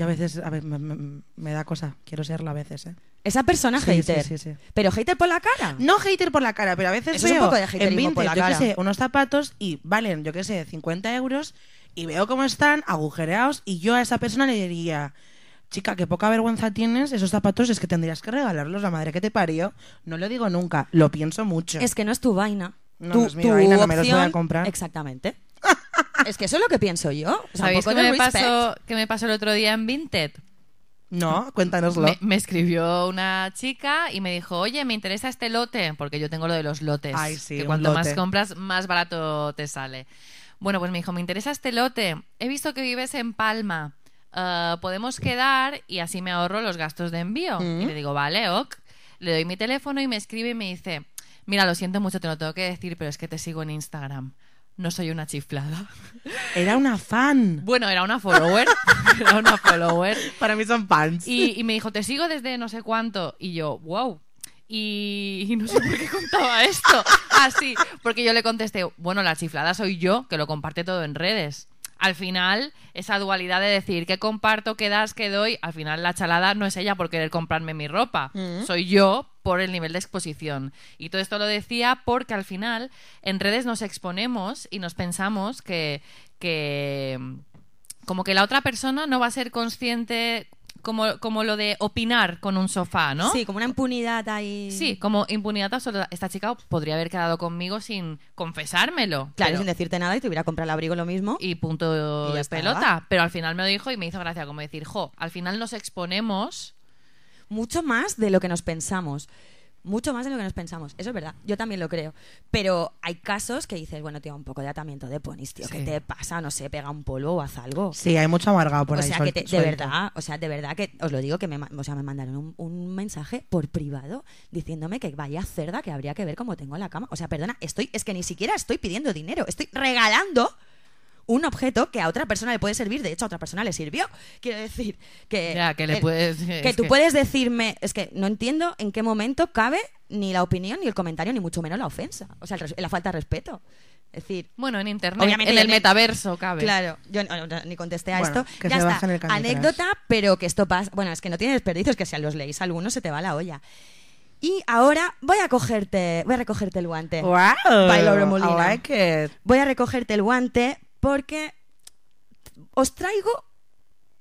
Yo a veces, a ver, me, me- me da cosa. Quiero serlo a veces, ¿eh? Esa persona Sí, hater. sí, sí, sí. Pero hater por la cara. No hater por la cara, pero a veces Eso es un veo poco de en haterismo Vinted, por la yo qué cara. sé, unos zapatos y valen, yo qué sé, 50 euros y veo cómo están agujereados y yo a esa persona le diría, chica, qué poca vergüenza tienes, esos zapatos es que tendrías que regalarlos, la madre que te parió. No lo digo nunca, lo pienso mucho. Es que no es tu vaina. No, tu, no es mi tu vaina, no me los voy a opción- comprar. Exactamente. Es que eso es lo que pienso yo. O sea, un ¿Sabéis qué me, pasó, qué me pasó el otro día en Vinted? No, cuéntanoslo. Me, me escribió una chica y me dijo, oye, me interesa este lote, porque yo tengo lo de los lotes. Ay, sí, que cuanto más compras, más barato te sale. Bueno, pues me dijo, me interesa este lote. He visto que vives en Palma. Ah, Podemos quedar y así me ahorro los gastos de envío. Mm. Y le digo, vale, ok. Le doy mi teléfono y me escribe y me dice, mira, lo siento mucho, te lo tengo que decir, pero es que te sigo en Instagram. No soy una chiflada. Era una fan. Bueno, era una follower. era una follower. Para mí son fans. Y, y me dijo, te sigo desde no sé cuánto. Y yo, wow. Y, y no sé por qué contaba esto. Así, porque yo le contesté, bueno, la chiflada soy yo, que lo comparte todo en redes. Al final, esa dualidad de decir qué comparto, qué das, qué doy, al final la chalada no es ella por querer comprarme mi ropa, soy yo por el nivel de exposición. Y todo esto lo decía porque al final en redes nos exponemos y nos pensamos que, que como que la otra persona no va a ser consciente como, como lo de opinar con un sofá, ¿no? Sí, como una impunidad ahí. Sí, como impunidad absoluta. Esta chica podría haber quedado conmigo sin confesármelo. Claro, pero- sin decirte nada y te hubiera comprado el abrigo lo mismo. y punto Y de pelota. Pero al final me lo dijo y me hizo gracia como decir, jo, al final nos exponemos. Mucho más de lo que nos pensamos. Mucho más de lo que nos pensamos. Eso es verdad. Yo también lo creo. Pero hay casos que dices, bueno, tío, un poco de atamiento de ponis, tío. ¿Qué te pasa? No sé, pega un polvo o haz algo. Sí, hay mucho amargado por o ahí. sea, que te- de verdad, o sea, de verdad que os lo digo que me, o sea, me mandaron un, un mensaje por privado diciéndome que vaya cerda que habría que ver cómo tengo la cama. O sea, perdona, estoy, es que ni siquiera estoy pidiendo dinero, estoy regalando un objeto que a otra persona le puede servir, de hecho a otra persona le sirvió. Quiero decir que Ya, que le eh, puedes- que tú que- puedes decirme, es que no entiendo en qué momento cabe ni la opinión ni el comentario ni mucho menos la ofensa, o sea, el la falta de respeto. Es decir, Bueno, en internet, Obviamente en el metaverso cabe. Claro, yo no- no- ni contesté a Bueno, esto. que ya se está. Anécdota, pero que esto pasa. Bueno, es que no tiene desperdicio, es que si los leéis algunos se te va la olla. Y ahora voy a cogerte, voy a recogerte el guante. ¡Wow! I like it. Voy a recogerte el guante porque os traigo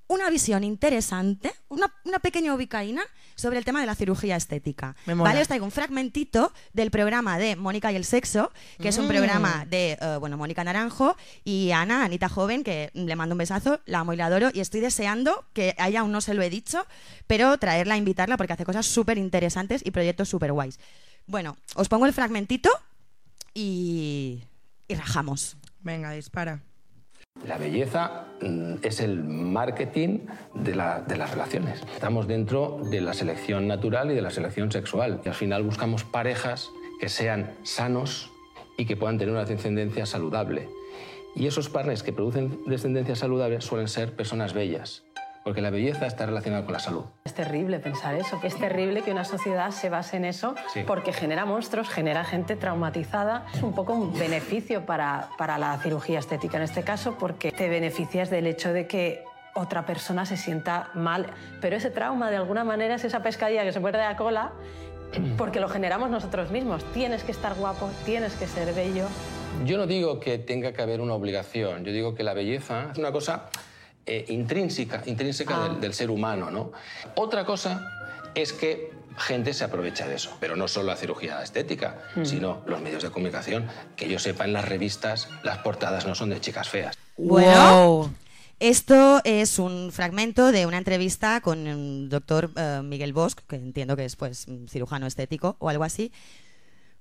una visión interesante, una, una pequeña ubicaína sobre el tema de la cirugía estética. Me mola. ¿Vale? Os traigo un fragmentito del programa de Mónica y el sexo, que es un Mm. programa de, eh, bueno, Mónica Naranjo y Ana, Anita Joven, que le mando un besazo, la amo y la adoro, y estoy deseando que a ella aún no se lo he dicho, pero traerla, invitarla, porque hace cosas súper interesantes y proyectos súper guays. Bueno, os pongo el fragmentito y, y rajamos. Venga, dispara. La belleza mm, es el marketing de, la- de las relaciones. Estamos dentro de la selección natural y de la selección sexual. Y al final buscamos parejas que sean sanos y que puedan tener una descendencia saludable. Y esos partners que producen descendencia saludable suelen ser personas bellas, porque la belleza está relacionada con la salud. Es terrible pensar eso. Es terrible que una sociedad se base en eso Sí. porque genera monstruos, genera gente traumatizada. Es un poco un beneficio para, para la cirugía estética en este caso porque te beneficias del hecho de que otra persona se sienta mal. Pero ese trauma de alguna manera es esa pescadilla que se muerde la cola porque lo generamos nosotros mismos. Tienes que estar guapo, tienes que ser bello. Yo no digo que tenga que haber una obligación, yo digo que la belleza es una cosa eh, intrínseca, intrínseca del, del ser humano. ¿no? Otra cosa es que gente se aprovecha de eso, pero no solo la cirugía estética, sino los medios de comunicación. Que yo sepa, en las revistas las portadas no son de chicas feas. Bueno, Wow. Esto es un fragmento de una entrevista con el doctor eh, Miguel Bosch, que entiendo que es pues un cirujano estético o algo así.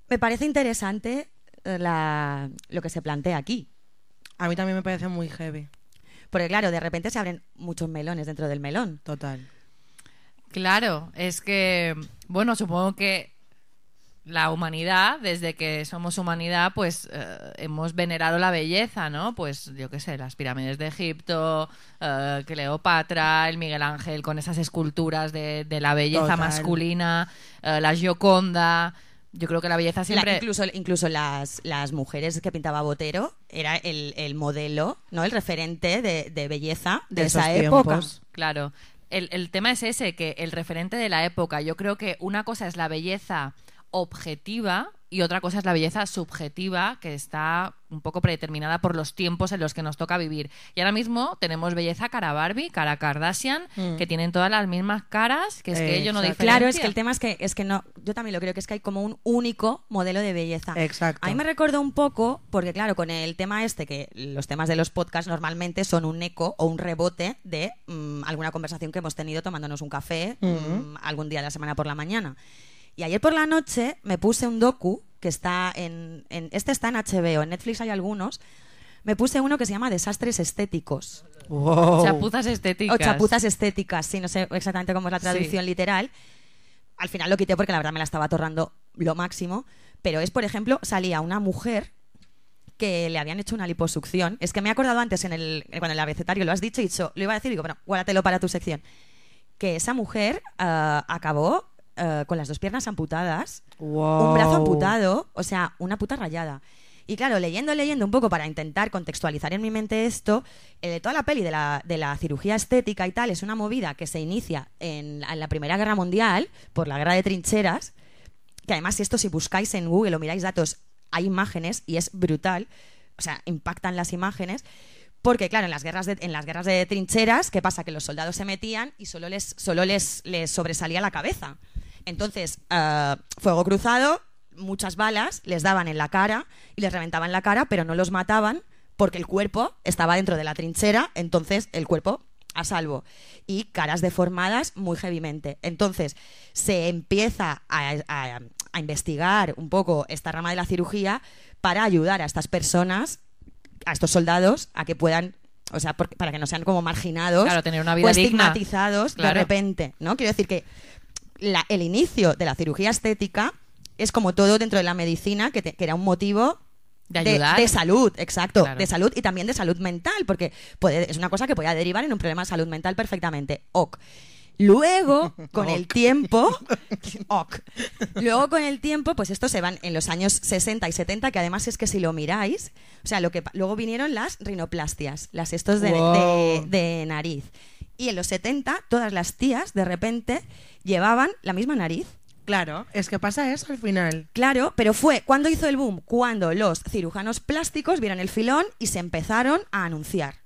Me parece interesante eh, la- lo que se plantea aquí. A mí también me parece muy heavy. Porque claro, de repente se abren muchos melones dentro del melón. Total. Claro, es que, bueno, supongo que la humanidad, desde que somos humanidad, pues eh, hemos venerado la belleza, ¿no? Pues yo qué sé, las pirámides de Egipto, eh, Cleopatra, el Miguel Ángel con esas esculturas de, de la belleza Total. masculina, eh, la Gioconda. Yo creo que la belleza La- siempre... incluso incluso las, las mujeres que pintaba Botero era el, el modelo, ¿no? El referente de, de belleza de, De esa esos época. tiempos. Claro. El, el tema es ese, que el referente de la época, yo creo que una cosa es la belleza objetiva y otra cosa es la belleza subjetiva que está un poco predeterminada por los tiempos en los que nos toca vivir. Y ahora mismo tenemos belleza cara Barbie, cara Kardashian, que tienen todas las mismas caras, que es que ellos no Exacto. diferencian. Claro, es que el tema es que, es que no, yo también lo creo que es que hay como un único modelo de belleza. Exacto. A mí me recordó un poco, porque claro, con el tema este, que los temas de los podcasts normalmente son un eco o un rebote de mm, alguna conversación que hemos tenido tomándonos un café mm, algún día de la semana por la mañana. Y ayer por la noche me puse un docu que está en, en- este está en HBO, en Netflix hay algunos. Me puse uno que se llama Desastres Estéticos. Wow. Chapuzas estéticas. O chapuzas estéticas, sí, no sé exactamente cómo es la traducción Sí. literal. Al final lo quité porque la verdad me la estaba atorrando lo máximo. Pero es, por ejemplo, salía una mujer que le habían hecho una liposucción. Es que me he acordado antes en el, cuando el abecetario lo has dicho y dicho, lo iba a decir y digo, bueno, guárdatelo para tu sección. Que esa mujer ah, acabó ah, con las dos piernas amputadas, Wow. un brazo amputado, o sea, una puta rayada. Y claro, leyendo, leyendo un poco para intentar contextualizar en mi mente esto, eh, toda la peli de la, de la cirugía estética y tal es una movida que se inicia en, en la Primera Guerra Mundial por la guerra de trincheras, que además esto si buscáis en Google o miráis datos, hay imágenes y es brutal, o sea, impactan las imágenes. Porque, claro, en las guerras de, en las guerras de trincheras, ¿qué pasa? Que los soldados se metían y solo les, solo les, les sobresalía la cabeza. Entonces, ah, fuego cruzado, muchas balas les daban en la cara y les reventaban la cara, pero no los mataban porque el cuerpo estaba dentro de la trinchera, entonces el cuerpo a salvo. Y caras deformadas muy heavymente. Entonces, se empieza a, a- a investigar un poco esta rama de la cirugía para ayudar a estas personas, a estos soldados, a que puedan. O sea, porque- para que no sean como marginados Claro, tener una vida o digna. estigmatizados Claro. de repente, ¿no? Quiero decir que la- el inicio de la cirugía estética es como todo dentro de la medicina, que, te- que era un motivo De ayudar. de salud, exacto, Claro. de salud y también de salud mental, porque puede, es una cosa que podía derivar en un problema de salud mental perfectamente. Ok. Luego, con el tiempo, ok. Luego con el tiempo, pues esto se van en los años 60 y 70, que además es que si lo miráis, o sea, lo que luego vinieron las rinoplastias, las estos de, Wow. de- de nariz. Y en los 70, todas las tías, de repente, llevaban la misma nariz. Claro, es que pasa eso al final. Claro, pero fue cuando hizo el boom, cuando los cirujanos plásticos vieron el filón y se empezaron a anunciar.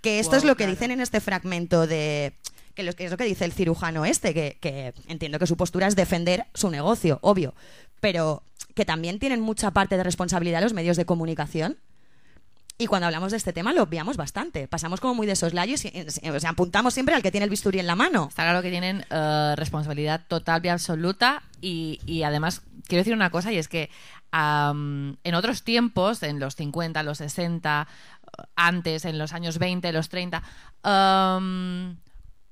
Que esto es lo que dicen en este fragmento de que, lo, que es lo que dice el cirujano este, que, que entiendo que su postura es defender su negocio, obvio, pero que también tienen mucha parte de responsabilidad los medios de comunicación. Y cuando hablamos de este tema lo obviamos bastante. Pasamos como muy de soslayo y sea, apuntamos siempre al que tiene el bisturí en la mano. Está claro que tienen eh, responsabilidad total y absoluta y, además quiero decir una cosa y es que en otros tiempos, en los 50, los 60, antes, en los años 20, los 30. um,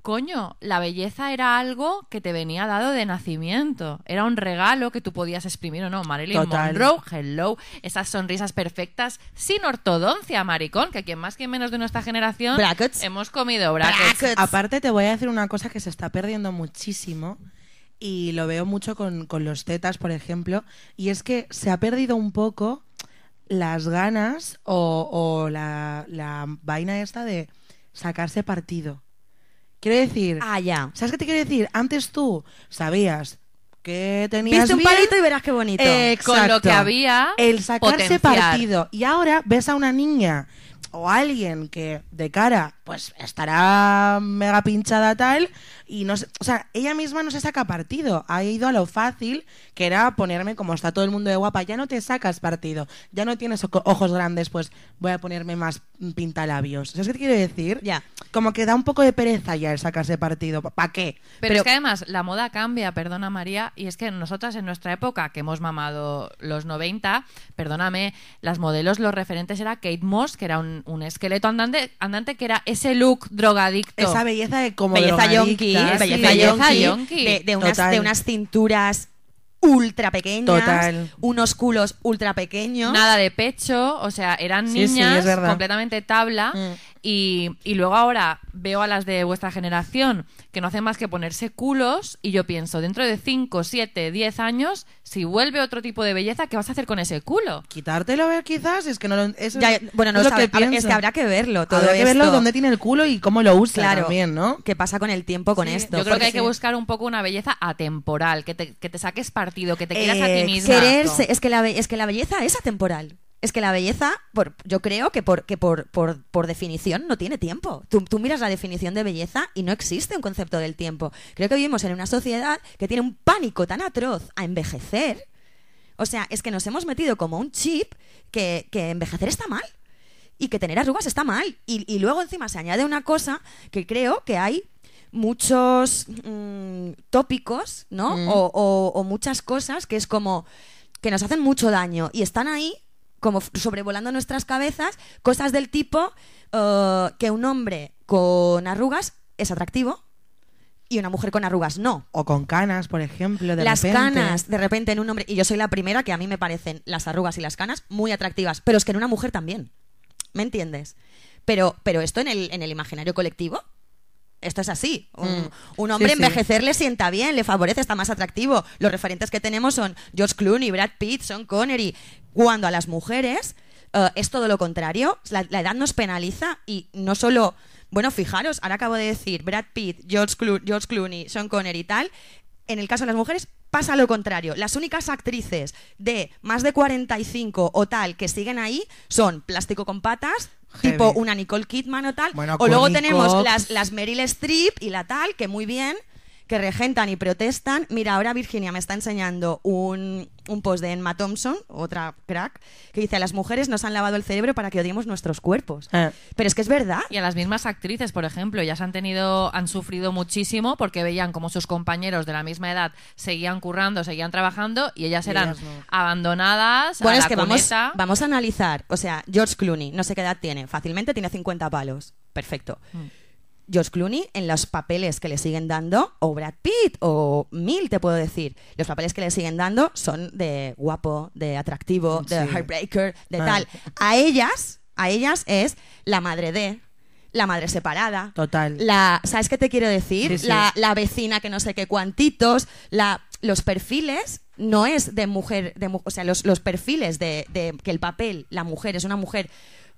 coño, la belleza era algo que te venía dado de nacimiento. Era un regalo que tú podías exprimir o no. Marilyn Total. Monroe, hello. Esas sonrisas perfectas sin ortodoncia, maricón. Que quien más, quien menos de nuestra generación Brackets. hemos comido brackets. Brackets. Aparte, te voy a decir una cosa que se está perdiendo muchísimo y lo veo mucho con, con los tetas, por ejemplo, y es que se ha perdido un poco las ganas o, o la, la vaina esta de sacarse partido. Quiero decir, Ah, ya. ¿sabes qué te quiero decir? Antes tú sabías que tenías Viste un bien, palito y verás qué bonito. Eh, Con lo que había, el sacarse potenciar. partido y ahora ves a una niña o alguien que de cara pues estará mega pinchada tal y no o sea, ella misma no se saca partido, ha ido a lo fácil que era ponerme como está todo el mundo de guapa, ya no te sacas partido, ya no tienes ojos grandes, pues voy a ponerme más pintalabios. ¿Sabes qué te quiero decir? Ya. Como que da un poco de pereza ya el sacarse partido. ¿Para qué? Pero, Pero- es que además la moda cambia, perdona María, y es que nosotras en nuestra época, que hemos mamado los 90, perdóname, las modelos, los referentes era Kate Moss, que era un, un esqueleto andante, andante, que era ese look drogadicto. Esa belleza de como belleza drogadicta, yonki, yonki, de, de unas, Total. de unas cinturas ultra pequeñas, Total. unos culos ultra pequeños. Nada de pecho, o sea, eran Sí, sí, niñas es verdad. completamente tabla. Mm. Y, y luego ahora veo a las de vuestra generación que no hacen más que ponerse culos y yo pienso, dentro de 5, 7, 10 años, si vuelve otro tipo de belleza, ¿qué vas a hacer con ese culo? Quitártelo quizás, es que no lo, eso Ya, es- bueno, no es lo sabe- que a es pienso. que habrá que verlo todo Habrá que verlo dónde tiene el culo y cómo lo usa Claro, también, ¿no? ¿Qué pasa con el tiempo con Sí, esto? Yo creo que hay que buscar un poco una belleza atemporal, que te, que te saques partido, que te quieras a Eh, ti misma. Quererse, es que, la, es que la belleza es atemporal. Es que la belleza, por, yo creo que, por, que por, por, por definición no tiene tiempo. Tú, tú miras la definición de belleza y no existe un concepto del tiempo. Creo que vivimos en una sociedad que tiene un pánico tan atroz a envejecer. O sea, es que nos hemos metido como un chip que, que envejecer está mal y que tener arrugas está mal. Y, y luego encima se añade una cosa que creo que hay muchos mm, tópicos, ¿no? Mm. O, o- o muchas cosas que es como que nos hacen mucho daño y están ahí como sobrevolando nuestras cabezas, cosas del tipo eh, que un hombre con arrugas es atractivo y una mujer con arrugas no. O con canas, por ejemplo, de las repente. canas, de repente en un hombre, y yo soy la primera que a mí me parecen las arrugas y las canas muy atractivas, pero es que en una mujer también. ¿Me entiendes? Pero, pero esto en el, en el imaginario colectivo, esto es así. Un, Mm. un hombre Sí, sí. envejecer le sienta bien, le favorece, está más atractivo. Los referentes que tenemos son George Clooney, Brad Pitt, Sean Connery. Cuando a las mujeres eh, es todo lo contrario, la, la edad nos penaliza y no solo... Bueno, fijaros, ahora acabo de decir Brad Pitt, George, Clo- George Clooney, Sean Connery y tal. En el caso de las mujeres pasa lo contrario. Las únicas actrices de más de 45 o tal que siguen ahí son plástico con patas, Heavy. tipo una Nicole Kidman o tal. Bueno, o luego tenemos las, las Meryl Streep y la tal, que muy bien, que regentan y protestan. Mira, ahora Virginia me está enseñando un, un post de Emma Thompson, otra crack, que dice, a las mujeres nos han lavado el cerebro para que odiemos nuestros cuerpos. Eh. Pero es que es verdad. Y a las mismas actrices, por ejemplo, ya se han tenido, han sufrido muchísimo porque veían como sus compañeros de la misma edad seguían currando, seguían trabajando y ellas Y eran ellas no. abandonadas. Bueno, a es la que vamos, vamos a analizar. O sea, George Clooney, no sé qué edad tiene. Fácilmente tiene 50 palos. Perfecto. Mm. George Clooney, en los papeles que le siguen dando, o Brad Pitt, o Mil, te puedo decir, los papeles que le siguen dando son de guapo, de atractivo, de Sí. heartbreaker, de Ah. tal. A ellas, a ellas es la madre de, la madre separada, Total. la, ¿sabes qué te quiero decir? Sí, sí. La, la vecina que no sé qué cuantitos, la, los perfiles no es de mujer, de, o sea, los, los perfiles de, de que el papel, la mujer es una mujer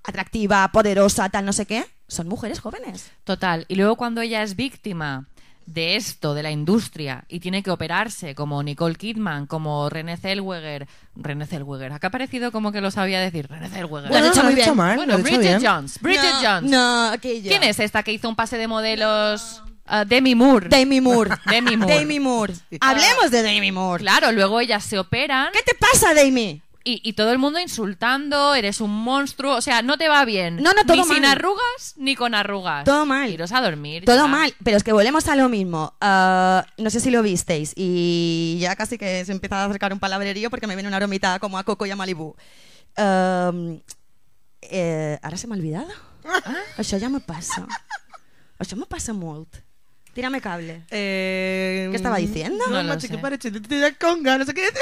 atractiva, poderosa, tal, no sé qué, son mujeres jóvenes. Total. Y luego cuando ella es víctima de esto, de la industria, y tiene que operarse como Nicole Kidman, como René Zellweger. René Zellweger. Acá ha parecido como que lo sabía decir. René Zellweger. Lo has hecho lo muy bien. mal, Bueno, Bridget bien. Jones. Bridget no, Jones. No, aquella. ¿Quién es esta que hizo un pase de modelos? Ah, Demi Moore. Demi Moore. Demi Moore. Demi Moore. Hablemos de Demi Moore. Claro, luego ellas se operan ¿Qué te pasa, Demi? Y, y todo el mundo insultando, eres un monstruo, o sea, no te va bien. No, no, todo Ni sin arrugas, ni con arrugas. Todo mal. Iros a dormir. Todo ya. mal, pero es que volvemos a lo mismo. Ah, no sé si lo visteis y ya casi que se empieza a acercar un palabrerío porque me viene una aromita como a Coco y a Malibu. Um, Eh, ara se m'ha oblidat. Ah. Això ja me passa. Això me passa molt. Tírame cable. Eh, ¿Qué estaba diciendo? No lo macho, sé. que parece de de conga, no sé qué decir.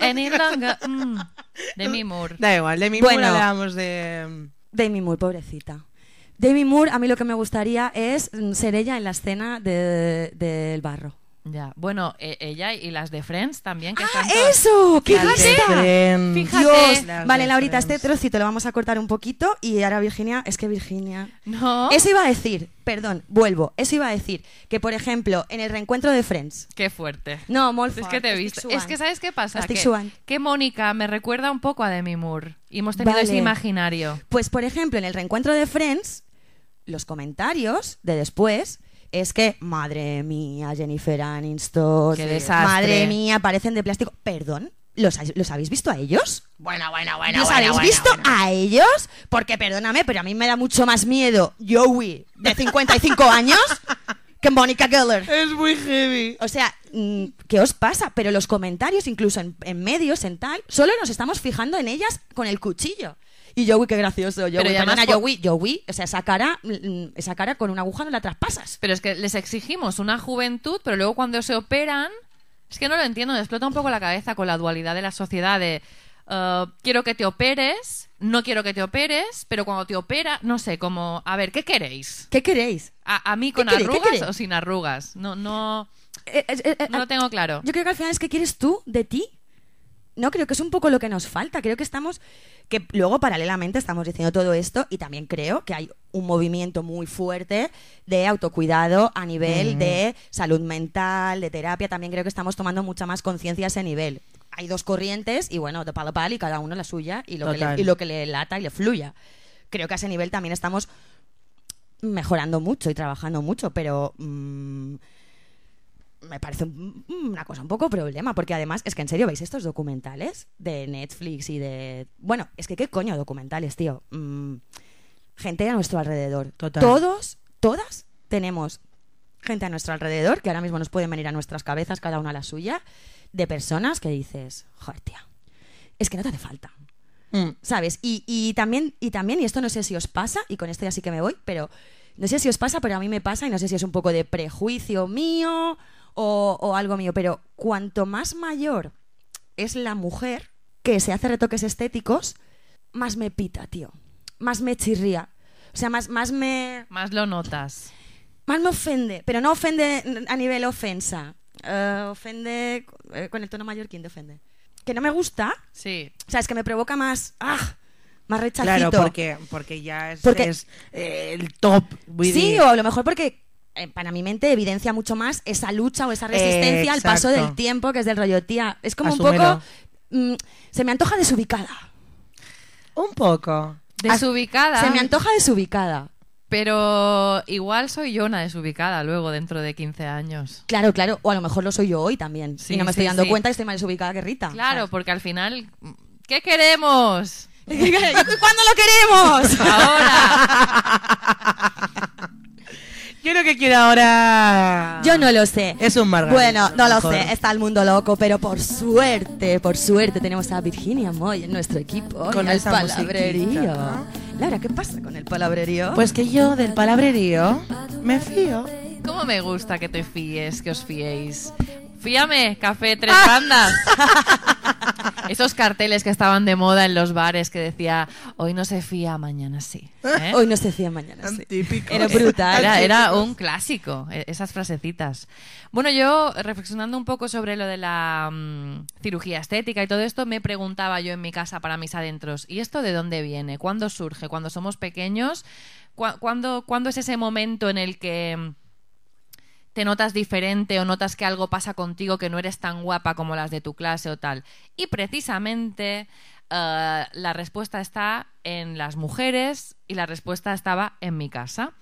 Any longer. mm, Demi Moore. Da igual, de mi Bueno. hablamos de... Demi Moore, pobrecita. Demi Moore, a mí lo que me gustaría es mm, ser ella en la escena de- del barro. Ya. Bueno, e- ella y las de Friends también. Que están ¡Ah, eso! ¡Qué! Friends. Fíjate. Dios, Las vale, Laurita, Friends. este trocito lo vamos a cortar un poquito y ahora Virginia, es que Virginia... No. Eso iba a decir, perdón, vuelvo, eso iba a decir, que por ejemplo, en el reencuentro de Friends, Qué fuerte. no, molt Es que te he visto. Es que, ¿sabes qué pasa? Estic Que, que Mónica me recuerda un poco a Demi Moore. Y hemos tenido Vale. ese imaginario. Pues, por ejemplo, en el reencuentro de Friends, los comentarios de después es que, madre mía, Jennifer Aniston, Qué desastre. madre mía, parecen de plástico. Perdón, ¿los, ¿los habéis visto a ellos? Bueno, bueno, bueno, ¿Los habéis visto a ellos? Porque, perdóname, pero a mí me da mucho más miedo Joey, de 55 años, que Mónica Geller. Es muy heavy. O sea, mm, ¿qué os pasa? Pero los comentarios, incluso en, en medios, en tal, solo nos estamos fijando en ellas con el cuchillo. Y Joey, qué gracioso. Joey, Pero además po- Joey, Joey, o sea, esa cara, mm, esa cara con una aguja no la traspasas. Pero es que les exigimos una juventud, pero luego cuando se operan, es que no lo entiendo, me explota un poco la cabeza con la dualidad de la sociedad de uh, quiero que te operes, no quiero que te operes, pero cuando te opera, no sé, como, a ver, ¿qué queréis? ¿Qué queréis? ¿A, a mí con arrugas o sin arrugas? No, no, Eh, eh, eh, no lo tengo claro. Yo creo que al final es que quieres tú de ti. No, creo que es un poco lo que nos falta. Creo que estamos, que luego paralelamente estamos diciendo todo esto y también creo que hay un movimiento muy fuerte de autocuidado a nivel de salud mental, de terapia. También creo que estamos tomando mucha más conciencia a ese nivel. Hay dos corrientes y bueno, de palo a palo y cada uno la suya y lo, que le, y lo que le lata y le fluya. Creo que a ese nivel también estamos mejorando mucho y trabajando mucho, pero mm, me parece un- una cosa un poco problema, porque además es que en serio veis estos documentales de Netflix y de... Bueno, es que qué coño documentales, tío. Mm, gente a nuestro alrededor. Total. Todos, todas tenemos gente a nuestro alrededor, que ahora mismo nos pueden venir a nuestras cabezas, cada una a la suya, de personas que dices, joder, tía, es que no te hace falta. Mm. ¿Sabes? Y, y también, y también, y esto no sé si os pasa, y con esto ya sí que me voy, pero no sé si os pasa, pero a mí me pasa, y no sé si es un poco de prejuicio mío o, o algo mío, pero cuanto más mayor es la mujer que se hace retoques estéticos, más me pita, tío. Más me chirría. O sea, más, más me. Más lo notas. Más me ofende. Pero no ofende a nivel ofensa. Eh, ofende. eh, con el tono mallorquín de ofende. Que no me gusta. Sí. O sea, es que me provoca más. ¡Ah! Más rechacito. Claro, porque, porque ya es, Porque- es, eh, el top. Sí, o a lo mejor porque para mi mente evidencia mucho más esa lucha o esa resistencia al paso del tiempo, que es del rollo, tía. Es como un poco. mm, se me antoja desubicada. Un poco. Desubicada. Se me antoja desubicada. Pero igual soy yo una desubicada luego dentro de 15 años. Claro, claro. O a lo mejor lo soy yo hoy también. Sí, y no me sí, estoy dando sí. cuenta y estoy más desubicada que Rita. Claro, porque al final, ¿qué queremos? ¿Cuándo lo queremos? Ahora. Yo lo que quiero ahora. Yo no lo sé. Es un margarito, Bueno, no lo mejor. sé. Está el mundo loco, pero por suerte, por suerte tenemos a Virginia Moy en nuestro equipo. Con y esa palabrerío. Laura, ¿qué pasa con el palabrerío? Pues que yo del palabrerío me fío. ¿Cómo me gusta que te fíes, que os fiéis? Fíame, café tres bandas. Esos carteles que estaban de moda en los bares que decía, hoy no se fía, mañana sí. ¿eh? Hoy no se decía mañana. sí. Típico. Era brutal. Era, era un clásico, e- esas frasecitas. Bueno, yo reflexionando un poco sobre lo de la mm, cirugía estética y todo esto, me preguntaba yo en mi casa para mis adentros, ¿y esto de dónde viene? ¿Cuándo surge? ¿Cuando somos pequeños? ¿Cu- ¿Cuándo, cuándo es ese momento en el que mm, te notas diferente o notas que algo pasa contigo que no eres tan guapa como las de tu clase o tal? Y precisamente eh, la respuesta está en las mujeres y la respuesta estaba en mi casa.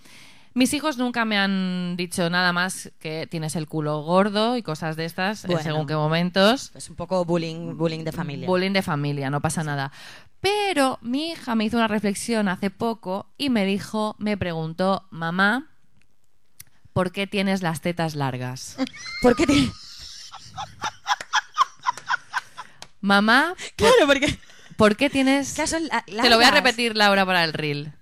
Mis hijos nunca me han dicho nada más que tienes el culo gordo y cosas de estas, Bueno. según qué momentos. Es un poco bullying, bullying de familia. Bullying de familia, no pasa nada. Pero mi hija me hizo una reflexión hace poco y me dijo, me preguntó, mamá, ¿por qué tienes las tetas largas? ¿Por qué te- Mamá, Claro, porque... ¿por qué tienes...? Claro, son la- Te lo voy a repetir, Laura, para el reel.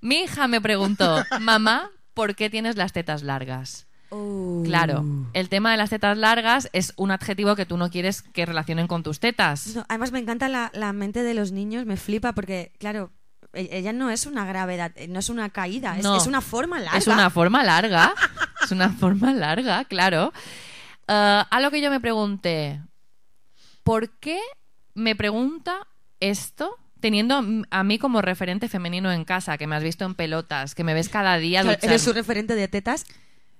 Mi hija me preguntó, mamá, ¿por qué tienes las tetas largas? Uh. Claro, el tema de las tetas largas es un adjetivo que tú no quieres que relacionen con tus tetas. No, además me encanta la, la mente de los niños, me flipa porque, claro, ella no es una gravedad, eh, no es una caída, es, No. es una forma larga. Es una forma larga. es una forma larga, claro. Ah, a lo que yo me pregunté, ¿por qué me pregunta esto teniendo a mí como referente femenino en casa, que me has visto en pelotas, que me ves cada día Claro, eres su referente de tetas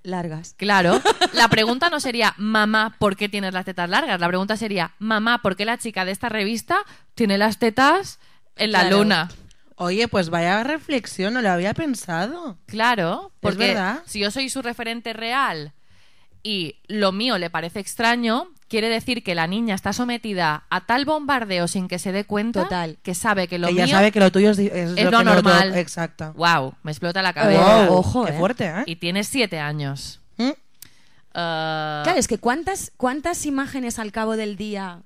largas. Claro, la pregunta no sería, mamá, ¿por qué tienes las tetas largas? La pregunta sería, mamá, ¿por qué la chica de esta revista tiene las tetas en la Claro. luna? Oye, pues vaya reflexión, no lo había pensado. Claro, porque verdad. si yo soy su referente real y lo mío le parece extraño, quiere decir que la niña está sometida a tal bombardeo sin que se dé cuenta Total. que sabe que lo que mío sabe que lo tuyo es, es es lo, lo que no normal. tuyo- Exacto. Wow, me explota la cabeza. Wow, ojo, qué eh. fuerte, ¿eh? Y tiene siete años. ¿Mm? Ah, Claro, es que ¿cuántas, cuántas imágenes al cabo del día...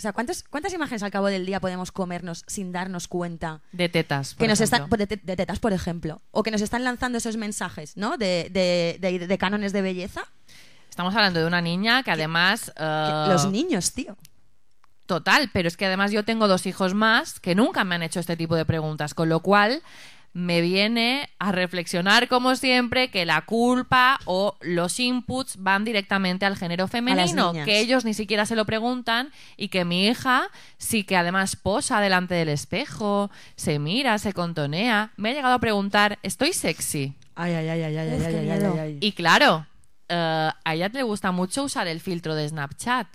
O sea, ¿cuántas, ¿cuántas imágenes al cabo del día podemos comernos sin darnos cuenta? de tetas. por que nos ejemplo. están de, te- de tetas, por ejemplo, o que nos están lanzando esos mensajes, ¿no? De, de, de- de cánones de belleza. Estamos hablando de una niña que además... Los niños, tío. Total, pero es que además yo tengo dos hijos más que nunca me han hecho este tipo de preguntas, con lo cual me viene a reflexionar como siempre que la culpa o los inputs van directamente al género femenino, que ellos ni siquiera se lo preguntan y que mi hija sí que además posa delante del espejo, se mira, se contonea, me ha llegado a preguntar, ¿estoy sexy? Ay, ay, ay, ay, ay, Uf, ay, ay, ay, ay. Y claro, eh, a ella le gusta mucho usar el filtro de Snapchat.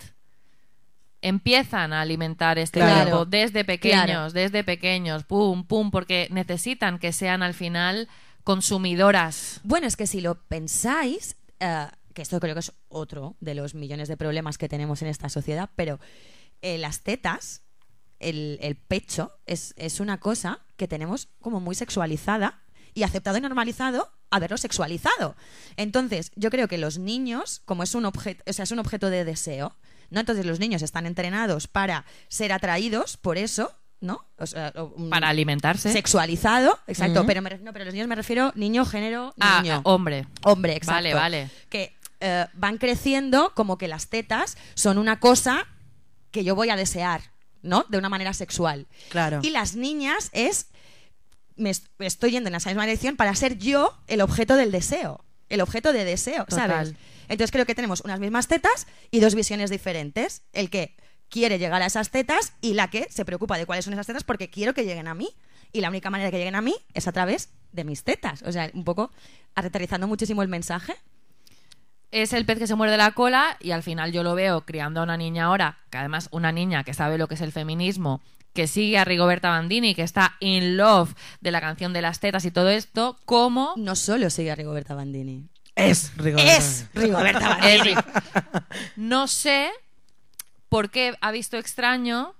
Empiezan a alimentar este Claro. desde pequeños, Claro. desde pequeños, pum, pum, porque necesitan que sean al final consumidoras. Bueno, es que si lo pensáis, eh, que esto creo que es otro de los millones de problemas que tenemos en esta sociedad, pero eh, las tetas, el, el pecho, es, es una cosa que tenemos como muy sexualizada y aceptado y normalizado haberlo sexualizado. Entonces, yo creo que los niños, como es un objeto, o sea, es un objeto de deseo, ¿no? Entonces los niños están entrenados para ser atraídos por eso, ¿no? O sea, o- un- Para alimentarse. sexualizado, exacto, pero me, no, pero los niños me refiero niño, género, Ah, niño. hombre. Hombre, exacto. Vale, vale. Que eh, van creciendo como que las tetas son una cosa que yo voy a desear, ¿no? De una manera sexual. Claro. Y las niñas es. Me estoy yendo en esa misma dirección para ser yo el objeto del deseo. El objeto de deseo, ¿sabes? Entonces creo que tenemos unas mismas tetas y dos visiones diferentes. El que quiere llegar a esas tetas y la que se preocupa de cuáles son esas tetas porque quiero que lleguen a mí. Y la única manera de que lleguen a mí es a través de mis tetas. O sea, un poco aterrizando muchísimo el mensaje. Es el pez que se muerde la cola y al final yo lo veo criando a una niña ahora, que además una niña que sabe lo que es el feminismo, que sigue a Rigoberta Bandini, que está in love de la canción de las tetas y todo esto, como No solo sigue a Rigoberta Bandini. Es Rigoberta. Es Rigoberta Bandini. No sé por qué ha visto extraño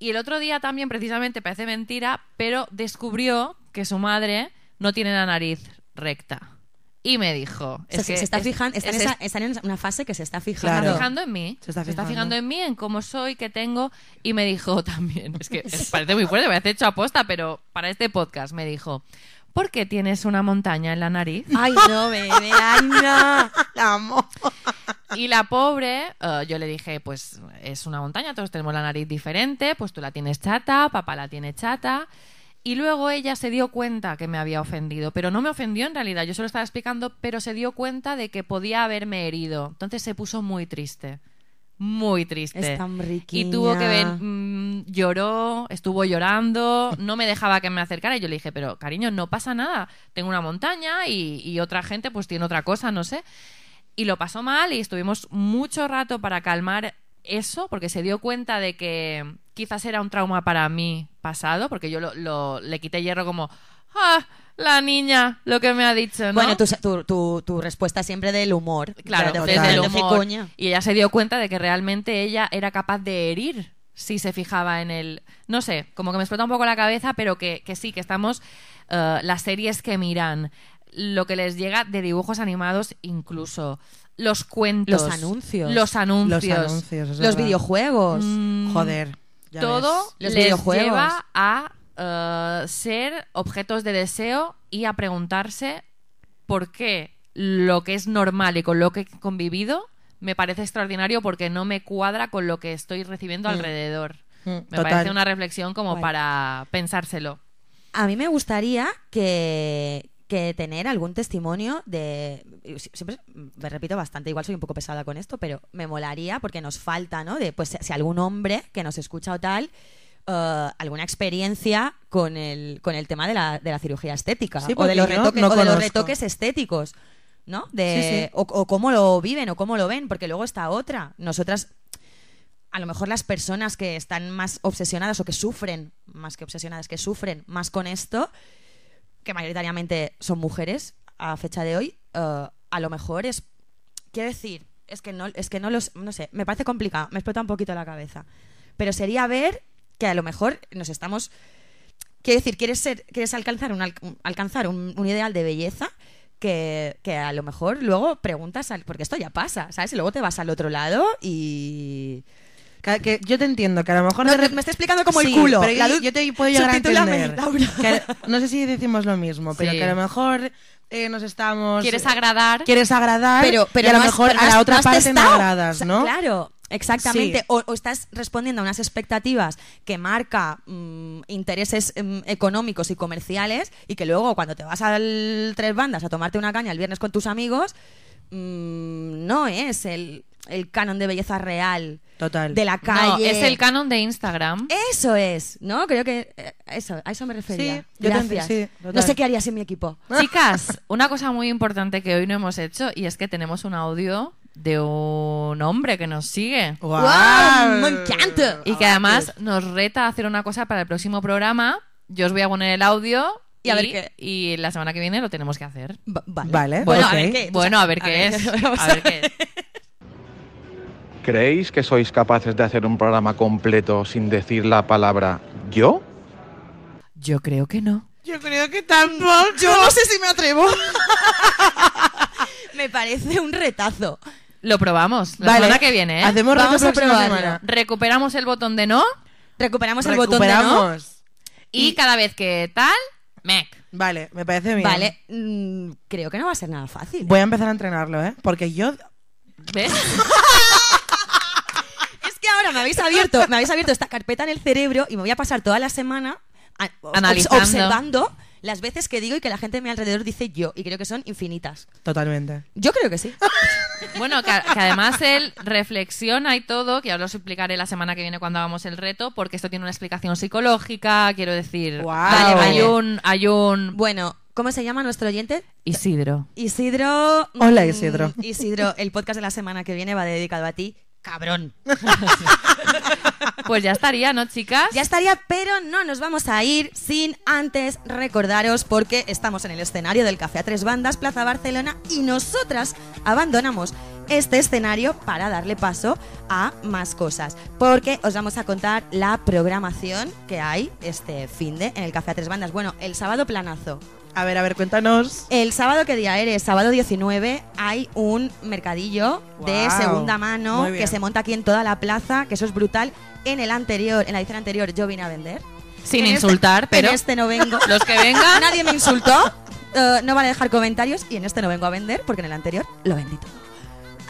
y el otro día también precisamente parece mentira, pero descubrió que su madre no tiene la nariz recta. Y me dijo, O sea, es se, que se está es- fijando, está, en es- esa, está en una fase que se está se fijando. está Claro. fijando en mí. Se está fijando. en mí, en cómo soy, qué tengo. Y me dijo también, es que es- parece muy fuerte, parece hecho aposta, pero para este podcast me dijo, ¿por qué tienes una montaña en la nariz? Ay, no, bebé, ay, no. La amo. Y la pobre, eh, yo le dije, pues es una montaña, todos tenemos la nariz diferente, pues tú la tienes chata, papá la tiene chata. Y luego ella se dio cuenta que me había ofendido, pero no me ofendió en realidad, yo se lo estaba explicando, pero se dio cuenta de que podía haberme herido. Entonces se puso muy triste, muy triste. Es tan y tuvo que ver, riquiña. mm, lloró, estuvo llorando, no me dejaba que me acercara y yo le dije, pero cariño, no pasa nada, tengo una montaña y, y otra gente pues tiene otra cosa, no sé. Y lo pasó mal y estuvimos mucho rato para calmar eso, porque se dio cuenta de que quizás era un trauma para mí pasado, porque yo lo, lo- le quité hierro como, ah, la niña, lo que me ha dicho, ¿no? Bueno, tu, tu, tu, tu respuesta siempre del humor. Claro, de desde el humor. coña. Y ella se dio cuenta de que realmente ella era capaz de herir si se fijaba en el... No sé, como que me explota un poco la cabeza, pero que, que sí, que estamos... eh, las series que miran, lo que les llega de dibujos animados incluso, los cuentos... Los anuncios. Los anuncios. Los anuncios, Los videojuegos. Mm, Joder. Ya todo ves. Les lleva a eh, ser objetos de deseo y a preguntarse por qué lo que es normal y con lo que he convivido me parece extraordinario porque no me cuadra con lo que estoy recibiendo alrededor. Mm, Me total. parece una reflexión como para pensárselo. A mí me gustaría que, que tener algún testimonio de... Siempre me repito bastante, igual soy un poco pesada con esto, pero me molaría porque nos falta, ¿no? De, pues si algún hombre que nos escucha o tal, eh, alguna experiencia con el, con el tema de la, de la cirugía estética Sí, o de los retoques, no o de los conozco. retoques estéticos, ¿no? De, Sí, sí. O, o cómo lo viven o cómo lo ven, porque luego está otra. Nosotras a lo mejor las personas que están más obsesionadas o que sufren, más que obsesionadas, que sufren más con esto, que mayoritariamente son mujeres a fecha de hoy, eh, a lo mejor es, quiero decir, es que no, es que no los, no sé, me parece complicado, me explota un poquito la cabeza, pero sería ver que a lo mejor nos estamos, quiero decir, quieres ser, quieres alcanzar un, al- un- alcanzar un ideal de belleza. Que, que a lo mejor luego preguntas, al, porque esto ya pasa, ¿sabes? Y luego te vas al otro lado y, Que, que yo te entiendo, que a lo mejor... No, de me está explicando como el culo. pero yo, te puedo llegar a entender. Que- no sé si decimos lo mismo, pero Sí. que a lo mejor eh, nos estamos... ¿Quieres agradar? Quieres agradar pero, pero y a lo no has- mejor a no la otra no parte no testado. agradas, O sea, ¿no? Claro, exactamente. Sí. O, o estás respondiendo a unas expectativas que marca mm, intereses mm, económicos y comerciales y que luego cuando te vas al Tres Bandas a tomarte una caña el viernes con tus amigos, mm, no es el, el canon de belleza real Total. de la calle. No, es el canon de Instagram. Eso es, ¿no? Creo que eh, eso, a eso me refería. Sí, yo te ent- Gracias. sí, no sé qué haría sin mi equipo. Chicas, una cosa muy importante que hoy no hemos hecho y es que tenemos un audio de un hombre que nos sigue. ¡Guau! ¡Guau! ¡Me encanta! Y que además nos reta a hacer una cosa para el próximo programa. Yo os voy a poner el audio Y a ver qué- y la semana que viene lo tenemos que hacer. Va- vale. Vale, Bueno, a ver qué. Bueno, a ver qué es. a ver qué es. ¿Creéis que sois capaces de hacer un programa completo sin decir la palabra yo? Yo creo que no. Yo creo que tampoco. Yo no sé si me atrevo. me parece un retazo. Lo probamos la Vale, semana que viene. ¿eh? Hacemos Vamos a semana. Recuperamos el botón de no Recuperamos el botón de no. Y cada vez que tal, mec. Vale, me parece bien. Vale, mm, creo que no va a ser nada fácil. Voy a empezar a entrenarlo, ¿eh? Porque yo... ¿Ves? ahora me habéis abierto, me habéis abierto esta carpeta en el cerebro y me voy a pasar toda la semana a- Analizando. observando las veces que digo y que la gente a mi alrededor dice yo y creo que son infinitas. Totalmente. Yo creo que sí. Bueno, que, que además él reflexiona y todo, que ahora os explicaré la semana que viene cuando hagamos el reto, porque esto tiene una explicación psicológica, quiero decir. Vale, Vale, hay un, hay un Bueno, ¿cómo se llama nuestro oyente? Isidro. Isidro. Hola, mm, Isidro. Isidro, el podcast de la semana que viene va dedicado a ti. Cabrón. Pues ya estaría, ¿no, chicas? Ya estaría, pero no nos vamos a ir sin antes recordaros porque estamos en el escenario del Café a Tres Bandas, Plaza Barcelona, y nosotras abandonamos este escenario para darle paso a más cosas. Porque os vamos a contar la programación que hay este fin de en el Café a Tres Bandas. Bueno, el sábado planazo. A ver, a ver, cuéntanos. El sábado, ¿qué día eres? Sábado 19 hay un mercadillo de segunda mano que se monta aquí en toda la plaza, que eso es brutal. En el anterior, en la edición anterior, yo vine a vender. Sin En este- insultar, pero En este no vengo. los que vengan. Nadie me insultó. eh, no vale dejar comentarios y en este no vengo a vender porque en el anterior lo vendí todo.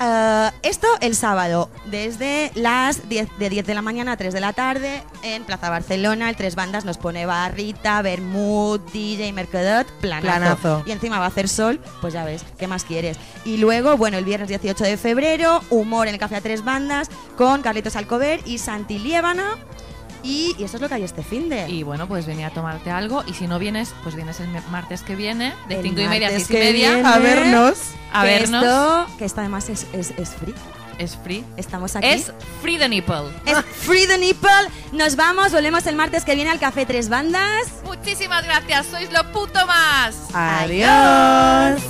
Eh, esto el sábado, desde las 10 de 10 de la mañana a 3 de la tarde, en Plaza Barcelona. El Tres Bandas nos pone barrita, vermut, DJ, mercadot, planazo. Planazo. Y encima va a hacer sol, pues ya ves, ¿qué más quieres? Y luego, bueno, el viernes 18 de febrero, humor en el Café a Tres Bandas con Carlitos Alcover y Santi Liébana. Y, y eso es lo que hay este fin de. Y bueno, pues venía a tomarte algo. Y si no vienes, pues vienes el martes que viene, de El 5 y media a 6 y media. viene. A vernos. A que vernos. Esto, que esto además es, es, es free. Es free. Estamos aquí. Es free the nipple. Es Free the Nipple. Nos vamos, volvemos el martes que viene al Café Tres Bandas. Muchísimas gracias, sois lo puto más. Adiós.